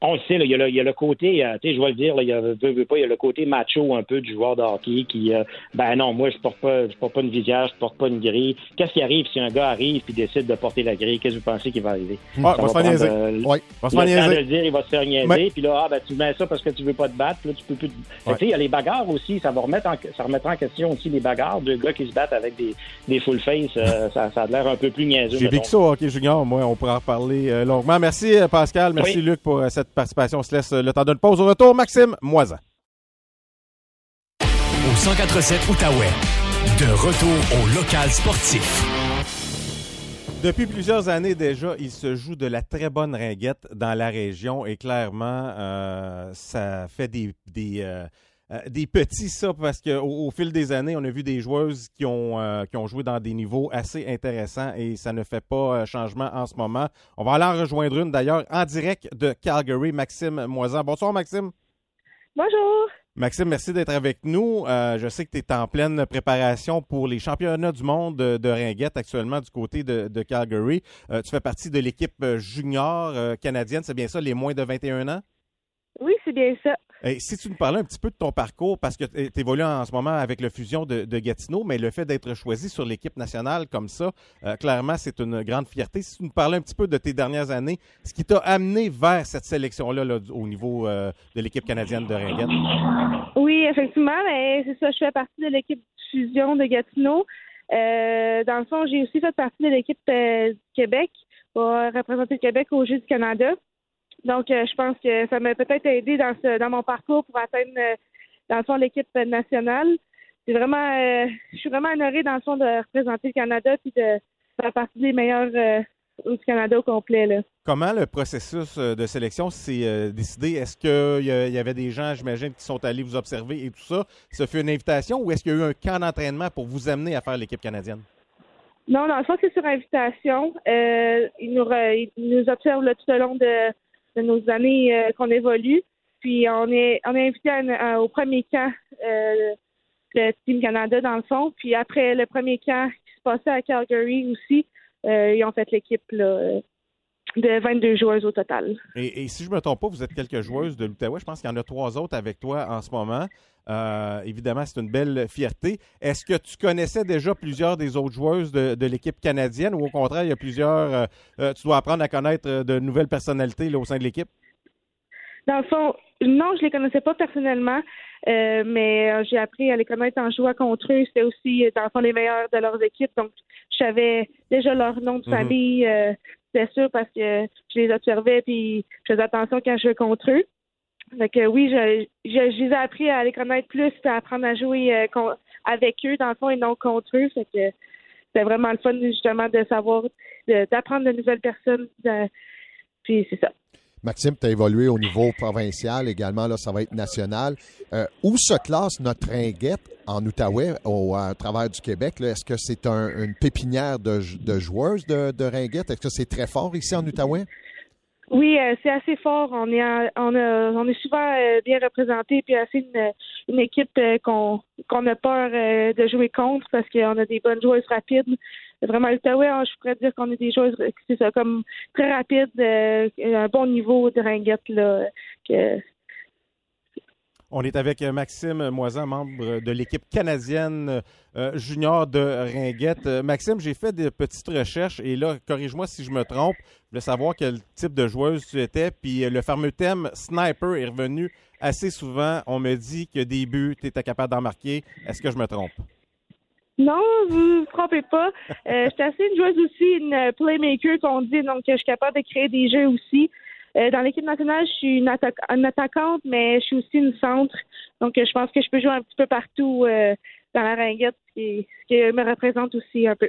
On, le sait, il, y a le, côté, euh, tu sais, je vais le dire, il y a, pas, il y a le côté macho un peu du joueur de hockey qui, euh, ben non, moi, je porte pas, je porte pas une visière, je porte pas une grille. Qu'est-ce qui arrive si un gars arrive et décide de porter la grille? Qu'est-ce que vous pensez qu'il va arriver? Ah, il va, se faire niaiser. Euh, ouais. va se faire niaiser. Le dire, il va se faire niaiser, puis là, ah, ben, tu mets ça parce que tu veux pas te battre, là, tu peux plus. Tu sais, il y a les bagarres aussi, ça va remettre en, ça remettra en question aussi les bagarres de gars qui se battent avec des, des full face, ça, ça, a l'air un peu plus niaiseux. J'ai vécu ça hockey junior, moi, on pourra en reparler longuement. Merci, Pascal. Merci, Luc, pour cette participation. On se laisse le temps d'une pause. Au retour, Maxime Moisin. Au 147 Outaouais. De retour au local sportif. Depuis plusieurs années déjà, il se joue de la très bonne ringuette dans la région et clairement, euh, ça fait des, des, euh, euh, des petits, ça, parce qu'au au fil des années, on a vu des joueuses qui ont, euh, qui ont joué dans des niveaux assez intéressants et ça ne fait pas euh, changement en ce moment. On va aller en rejoindre une d'ailleurs en direct de Calgary, Maxime Moisan. Bonsoir, Maxime. Bonjour. Maxime, merci d'être avec nous. je sais que tu es en pleine préparation pour les championnats du monde de, ringuette actuellement du côté de, de Calgary. tu fais partie de l'équipe junior canadienne, c'est bien ça, les moins de 21 ans? Oui, c'est bien ça si tu nous parlais un petit peu de ton parcours, parce que tu évolues en ce moment avec le fusion de, Gatineau, mais le fait d'être choisi sur l'équipe nationale comme ça, euh, clairement, c'est une grande fierté. Si tu nous parlais un petit peu de tes dernières années, ce qui t'a amené vers cette sélection-là au niveau euh, de l'équipe canadienne de Ringuette? Oui, effectivement, mais c'est ça, je fais partie de l'équipe fusion de Gatineau. Euh, dans le fond, j'ai aussi fait partie de l'équipe du Québec pour représenter le Québec au Jeux du Canada. Donc, euh, je pense que ça m'a peut-être aidé dans, ce, dans mon parcours pour atteindre, euh, dans le fond, l'équipe nationale. C'est vraiment, euh, je suis vraiment honorée, dans le fond, de représenter le Canada puis de faire partie des meilleurs du Canada au complet. Là. Comment le processus de sélection s'est décidé? Est-ce qu'il y, y, avait des gens, j'imagine, qui sont allés vous observer et tout ça? Ça fait une invitation ou est-ce qu'il y a eu un camp d'entraînement pour vous amener à faire l'équipe canadienne? Non, dans le fond, c'est sur invitation. ils, nous, ils nous observent tout au long de, nos années euh, qu'on évolue. Puis on est on est invité au premier camp euh, de Team Canada dans le fond. Puis après le premier camp qui se passait à Calgary aussi, euh, ils ont fait l'équipe de 22 joueuses au total. Et, si je ne me trompe pas, vous êtes quelques joueuses de l'Outaouais. Je pense qu'il y en a trois autres avec toi en ce moment. évidemment, c'est une belle fierté. Est-ce que tu connaissais déjà plusieurs des autres joueuses de, l'équipe canadienne ou au contraire, il y a plusieurs, tu dois apprendre à connaître de nouvelles personnalités au sein de l'équipe? Dans le fond, non, je les connaissais pas personnellement, euh, mais euh, j'ai appris à les connaître en jouant contre eux. C'était aussi, euh, dans le fond, les meilleurs de leurs équipes. Donc, je savais déjà leur nom de mhm. famille, c'est sûr, parce que je les observais puis je faisais attention quand je jouais contre eux. Fait que oui, je, je, les ai appris à les connaître plus, à apprendre à jouer avec eux, dans le fond, et non contre eux. Fait que c'était vraiment le fun, justement, de savoir, d'apprendre de, nouvelles personnes. puis c'est ça. Maxime, tu as évolué au niveau provincial également, là, ça va être national. Euh, où se classe notre ringuette en Outaouais, au à travers du Québec? Est-ce que c'est une pépinière de, joueuses de, de ringuette? Est-ce que c'est très fort ici en Outaouais? Oui, euh, c'est assez fort. On est souvent euh, bien représenté, puis assez une, équipe qu'on a peur de jouer contre parce qu'on a des bonnes joueuses rapides vraiment hein, je pourrais dire qu'on est des joueurs, c'est ça, comme très rapide, euh, un bon niveau de ringuette, là. On est avec Maxime Moisan, membre de l'équipe canadienne euh, junior de Ringuette. Euh, Maxime, j'ai fait des petites recherches et là, corrige-moi si je me trompe, je voulais savoir quel type de joueuse tu étais. Puis le fameux thème sniper est revenu assez souvent. On me dit que des buts, tu étais capable d'en marquer. Est-ce que je me trompe? Non, vous ne trompez pas. Euh, je suis assez une joueuse aussi, une euh, playmaker qu'on dit, donc je suis capable de créer des jeux aussi. Euh, dans l'équipe nationale, je suis une, attaquante, mais je suis aussi une centre. Donc je pense que je peux jouer un petit peu partout dans la ringuette, ce qui, me représente aussi un peu.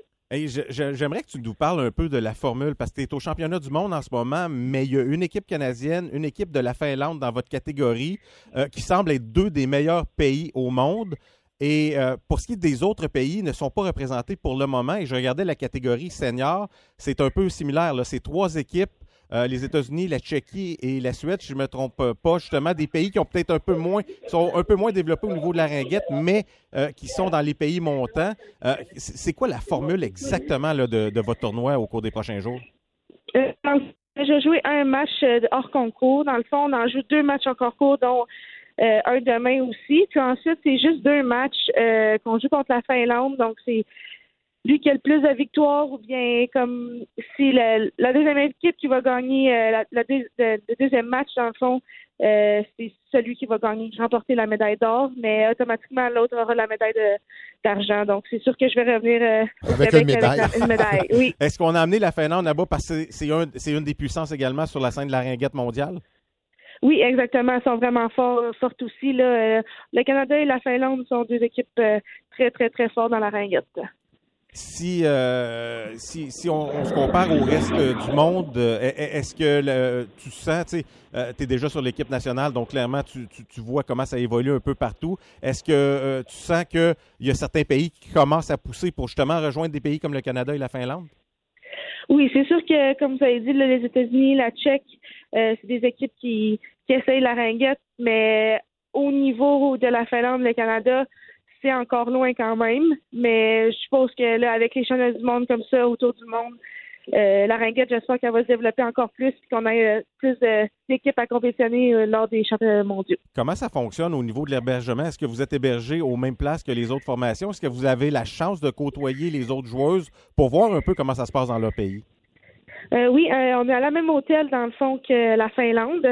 J'aimerais que tu nous parles un peu de la formule, parce que tu es au championnat du monde en ce moment, mais il y a une équipe canadienne, une équipe de la Finlande dans votre catégorie, qui semble être deux des meilleurs pays au monde. Et euh, pour ce qui est des autres pays, ne sont pas représentés pour le moment. Et je regardais la catégorie senior, c'est un peu similaire. C'est trois équipes, euh, les États-Unis, la Tchéquie et la Suède, si je ne me trompe pas, justement, des pays qui ont peut-être un peu moins, sont un peu moins développés au niveau de la ringuette, mais euh, qui sont dans les pays montants. c'est quoi la formule exactement de, votre tournoi au cours des prochains jours? déjà joué un match hors concours. Dans le fond, on en joue deux matchs en concours, dont euh, un demain aussi. Puis ensuite, c'est juste deux matchs euh, qu'on joue contre la Finlande. Donc, c'est lui qui a le plus de victoires ou bien comme si la, la deuxième équipe qui va gagner euh, la, la deux- le, le deuxième match, dans le fond, euh, c'est celui qui va gagner, remporter la médaille d'or, mais automatiquement l'autre aura la médaille de- d'argent. Donc c'est sûr que je vais revenir euh, au Avec Québec une médaille. la- une médaille. Oui. Est-ce qu'on a amené la Finlande là-bas? Parce que c'est- c'est un- c'est une des puissances également sur la scène de la ringuette mondiale? Oui, exactement. Ils sont vraiment forts, fortes aussi. Là. Euh, Le Canada et la Finlande sont deux équipes euh, très, très, très fortes dans la ringuette. Si, euh, si, si on, on se compare au reste euh, du monde, est- est-ce que le- tu sens, tu sais, es déjà sur l'équipe nationale, donc clairement, tu, tu, tu vois comment ça évolue un peu partout. Est-ce que euh, tu sens qu'il y a certains pays qui commencent à pousser pour justement rejoindre des pays comme le Canada et la Finlande? Oui, c'est sûr que, comme vous avez dit, là, les États-Unis, la Tchèque, euh, c'est des équipes qui, qui essayent la ringuette, mais au niveau de la Finlande, le Canada, c'est encore loin quand même. Mais je suppose que là, avec les championnats du monde comme ça autour du monde, euh, la ringuette, j'espère qu'elle va se développer encore plus et qu'on ait euh, plus d'équipes à compétitionner euh, lors des championnats mondiaux. Comment ça fonctionne au niveau de l'hébergement? Est-ce que vous êtes hébergé aux mêmes places que les autres formations? Est-ce que vous avez la chance de côtoyer les autres joueuses pour voir un peu comment ça se passe dans leur pays? Euh, oui, euh, on est à la même hôtel dans le fond que la Finlande.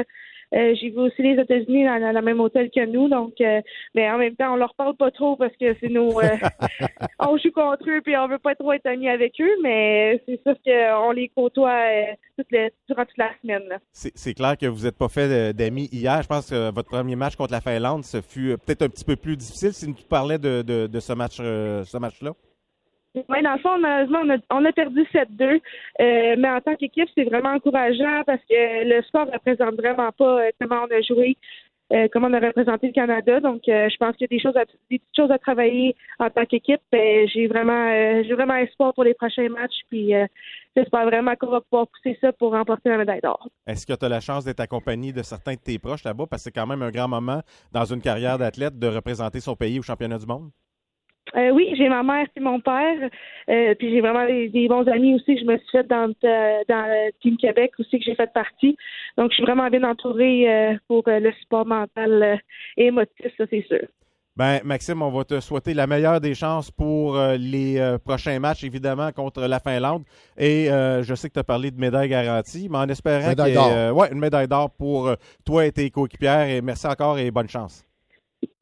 Euh, J'ai vu aussi les États-Unis dans, dans le même hôtel que nous, donc euh, mais en même temps, on leur parle pas trop parce que c'est nos euh, on joue contre eux puis on veut pas trop être amis avec eux, mais c'est sûr qu'on les côtoie euh, toute durant toute la semaine. C'est clair que vous n'êtes pas fait d'amis hier. Je pense que votre premier match contre la Finlande, ce fut peut-être un petit peu plus difficile si tu parlais de, de, de ce match, euh, ce match-là. Oui, dans le fond, malheureusement, on a, perdu 7-2. Euh, mais en tant qu'équipe, c'est vraiment encourageant parce que le sport ne représente vraiment pas euh, comment on a joué, euh, comment on a représenté le Canada. Donc, je pense qu'il y a des choses à, petites choses à travailler en tant qu'équipe. Euh, j'ai vraiment j'ai vraiment espoir pour les prochains matchs. Puis j'espère vraiment qu'on va pouvoir pousser ça pour remporter la médaille d'or. Est-ce que tu as la chance d'être accompagné de certains de tes proches là-bas? Parce que c'est quand même un grand moment dans une carrière d'athlète de représenter son pays au championnat du monde. Euh, oui, j'ai ma mère et mon père. Euh, puis j'ai vraiment des, des bons amis aussi que je me suis fait dans, euh, dans le Team Québec aussi que j'ai fait partie. Donc je suis vraiment bien entourée euh, pour le support mental et émotif, ça c'est sûr. Ben, Maxime, on va te souhaiter la meilleure des chances pour euh, les euh, prochains matchs, évidemment, contre la Finlande. Et euh, je sais que tu as parlé de médaille garantie, mais en espérant Médaille qu'il y ait, euh, ouais, une médaille d'or pour euh, toi et tes coéquipières. Et merci encore et bonne chance.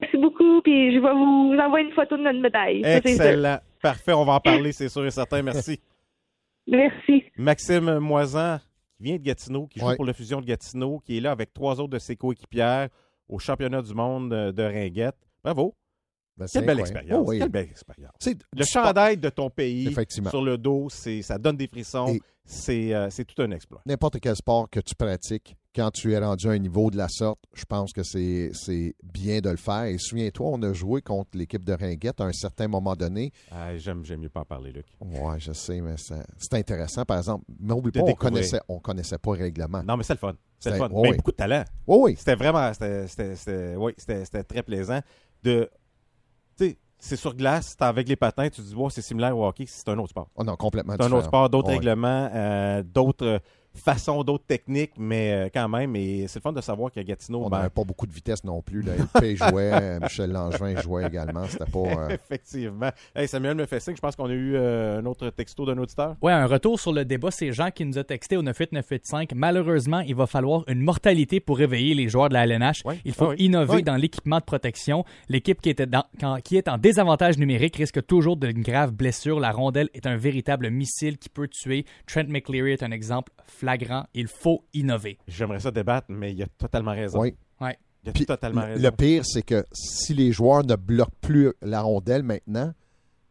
Merci beaucoup, puis je vais vous envoyer une photo de notre médaille. Excellent. Parfait, on va en parler, c'est sûr et certain. Merci. Merci. Maxime Moisan, qui vient de Gatineau, qui joue Ouais. pour le Fusion de Gatineau, qui est là avec trois autres de ses coéquipières au championnat du monde de ringuette. Bravo. Ben, c'est Quelle belle incroyable. expérience. Oh oui. Quelle belle expérience. Le sport. chandail de ton pays sur le dos, ça donne des frissons. C'est, euh, c'est tout un exploit. N'importe quel sport que tu pratiques, quand tu es rendu à un niveau de la sorte, je pense que c'est bien de le faire. Et souviens-toi, on a joué contre l'équipe de Ringuette à un certain moment donné. Ah, j'aime, mieux pas en parler, Luc. Ouais, je sais, mais c'est intéressant, par exemple. Mais oublie De pas, on connaissait, on connaissait pas le règlement. Non, mais c'est le fun. C'est le fun. oui, oui. beaucoup de talent. Oui, oui. C'était vraiment, c'était, oui, très plaisant de, c'est sur glace, t'es avec les patins, tu te dis, wow, c'est similaire au hockey, c'est un autre sport. Oh non, complètement C'est un différent. autre sport, d'autres Ouais. règlements, euh, d'autres façons, d'autres techniques, mais euh, quand même, et c'est le fun de savoir qu'à Gatineau, On ben, n'avait pas beaucoup de vitesse non plus. LP jouait, Michel Langevin jouait également. C'était pas. euh, effectivement. Hey, Samuel me fait signe, je pense qu'on a eu euh, un autre texto d'un auditeur. Ouais, un retour sur le débat, c'est Jean qui nous a texté au 98985. Malheureusement, il va falloir une mortalité pour réveiller les joueurs de la LNH. Ouais. Il faut Ah oui. innover Oui. dans l'équipement de protection. L'équipe qui, était dans- quand- qui est en désavantage numérique risque toujours d'une grave blessure. La rondelle est un véritable missile qui peut tuer. Trent McCleary est un exemple flagrant. Il faut innover. J'aimerais ça débattre, mais il a totalement raison. oui. Ouais. Il a Puis, totalement le- raison. Le pire, c'est que si les joueurs ne bloquent plus la rondelle maintenant,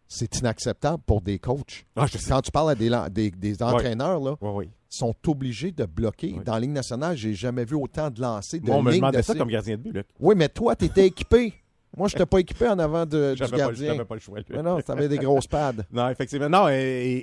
c'est inacceptable pour des coachs. Ah, je sais. Quand tu parles à des, lan- des, des entraîneurs, là, Oui, oui. sont obligés de bloquer. Oui. Dans la Ligue nationale, j'ai jamais vu autant de lancers de Moi, on me demandait de ça comme gardien de but, Luc. Oui, mais toi, tu étais équipé. Moi, je n'étais pas équipé en avant de, du J'avais pas, gardien. j'avais pas le choix. lui. Mais non, t'avais des grosses pads. Non, effectivement. Non, et,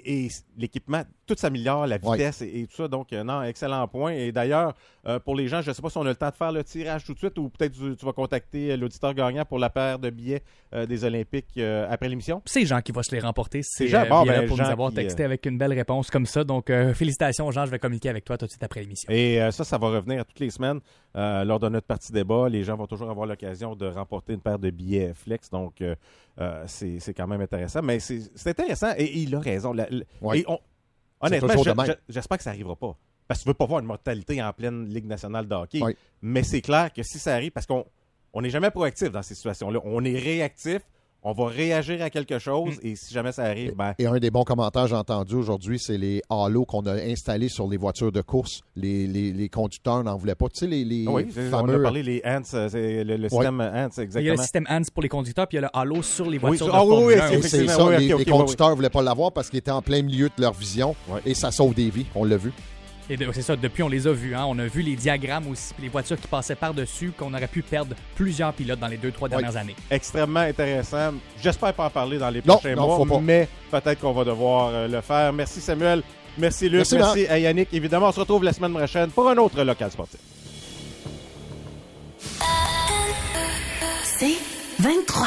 et- et l'équipement, tout s'améliore, la Ouais. vitesse et, et tout ça. Donc, euh, non, excellent point. Et d'ailleurs, euh, pour les gens, je ne sais pas si on a le temps de faire le tirage tout de suite ou peut-être tu, tu vas contacter euh, l'auditeur gagnant pour la paire de billets euh, des Olympiques euh, après l'émission. C'est Jean qui va se les remporter. C'est Jean. Bon, ben, pour Jean nous avoir qui, texté avec une belle réponse comme ça. Donc, euh, félicitations, Jean. Je vais communiquer avec toi tout de suite après l'émission. Et euh, ça, ça va revenir toutes les semaines euh, lors de notre partie débat. Les gens vont toujours avoir l'occasion de remporter une paire de billets flex. Donc, euh, euh, c'est quand même intéressant. Mais c'est intéressant et, il a raison. La- la- Ouais. et on- honnêtement, je- de je- j'espère que ça n'arrivera pas. Parce que tu veux pas voir une mortalité en pleine Ligue nationale de hockey. Ouais. Mais c'est clair que si ça arrive, parce qu'on on n'est jamais proactif dans ces situations-là. On est réactif. On va réagir à quelque chose et si jamais ça arrive, ben, Et un des bons commentaires que j'ai entendu aujourd'hui, c'est les halos qu'on a installés sur les voitures de course. Les, les, les conducteurs n'en voulaient pas. Tu sais, les, les ah oui, c'est- on fameux... a parlé les Ants, euh, c'est le, le système Ants, Il y a le exactement. système HANS pour les conducteurs, puis il y a le Halo sur les voitures sur- de ah oui, oui, 1 c'est ça, oui, les, les oui, conducteurs ne voulaient pas l'avoir parce qu'ils étaient en plein milieu de leur vision et ça sauve des vies. On l'a vu. Et de- c'est ça, depuis on les a vus. Hein. On a vu les diagrammes aussi, puis les voitures qui passaient par-dessus, qu'on aurait pu perdre plusieurs pilotes dans les deux, trois dernières années. extrêmement intéressant. J'espère pas en parler dans les Non, prochains non, mois, faut pas. mais peut-être qu'on va devoir euh, le faire. Merci Samuel, merci Luc, Merci, merci, à Yannick. Évidemment, on se retrouve la semaine prochaine pour un autre local sportif. C'est 23.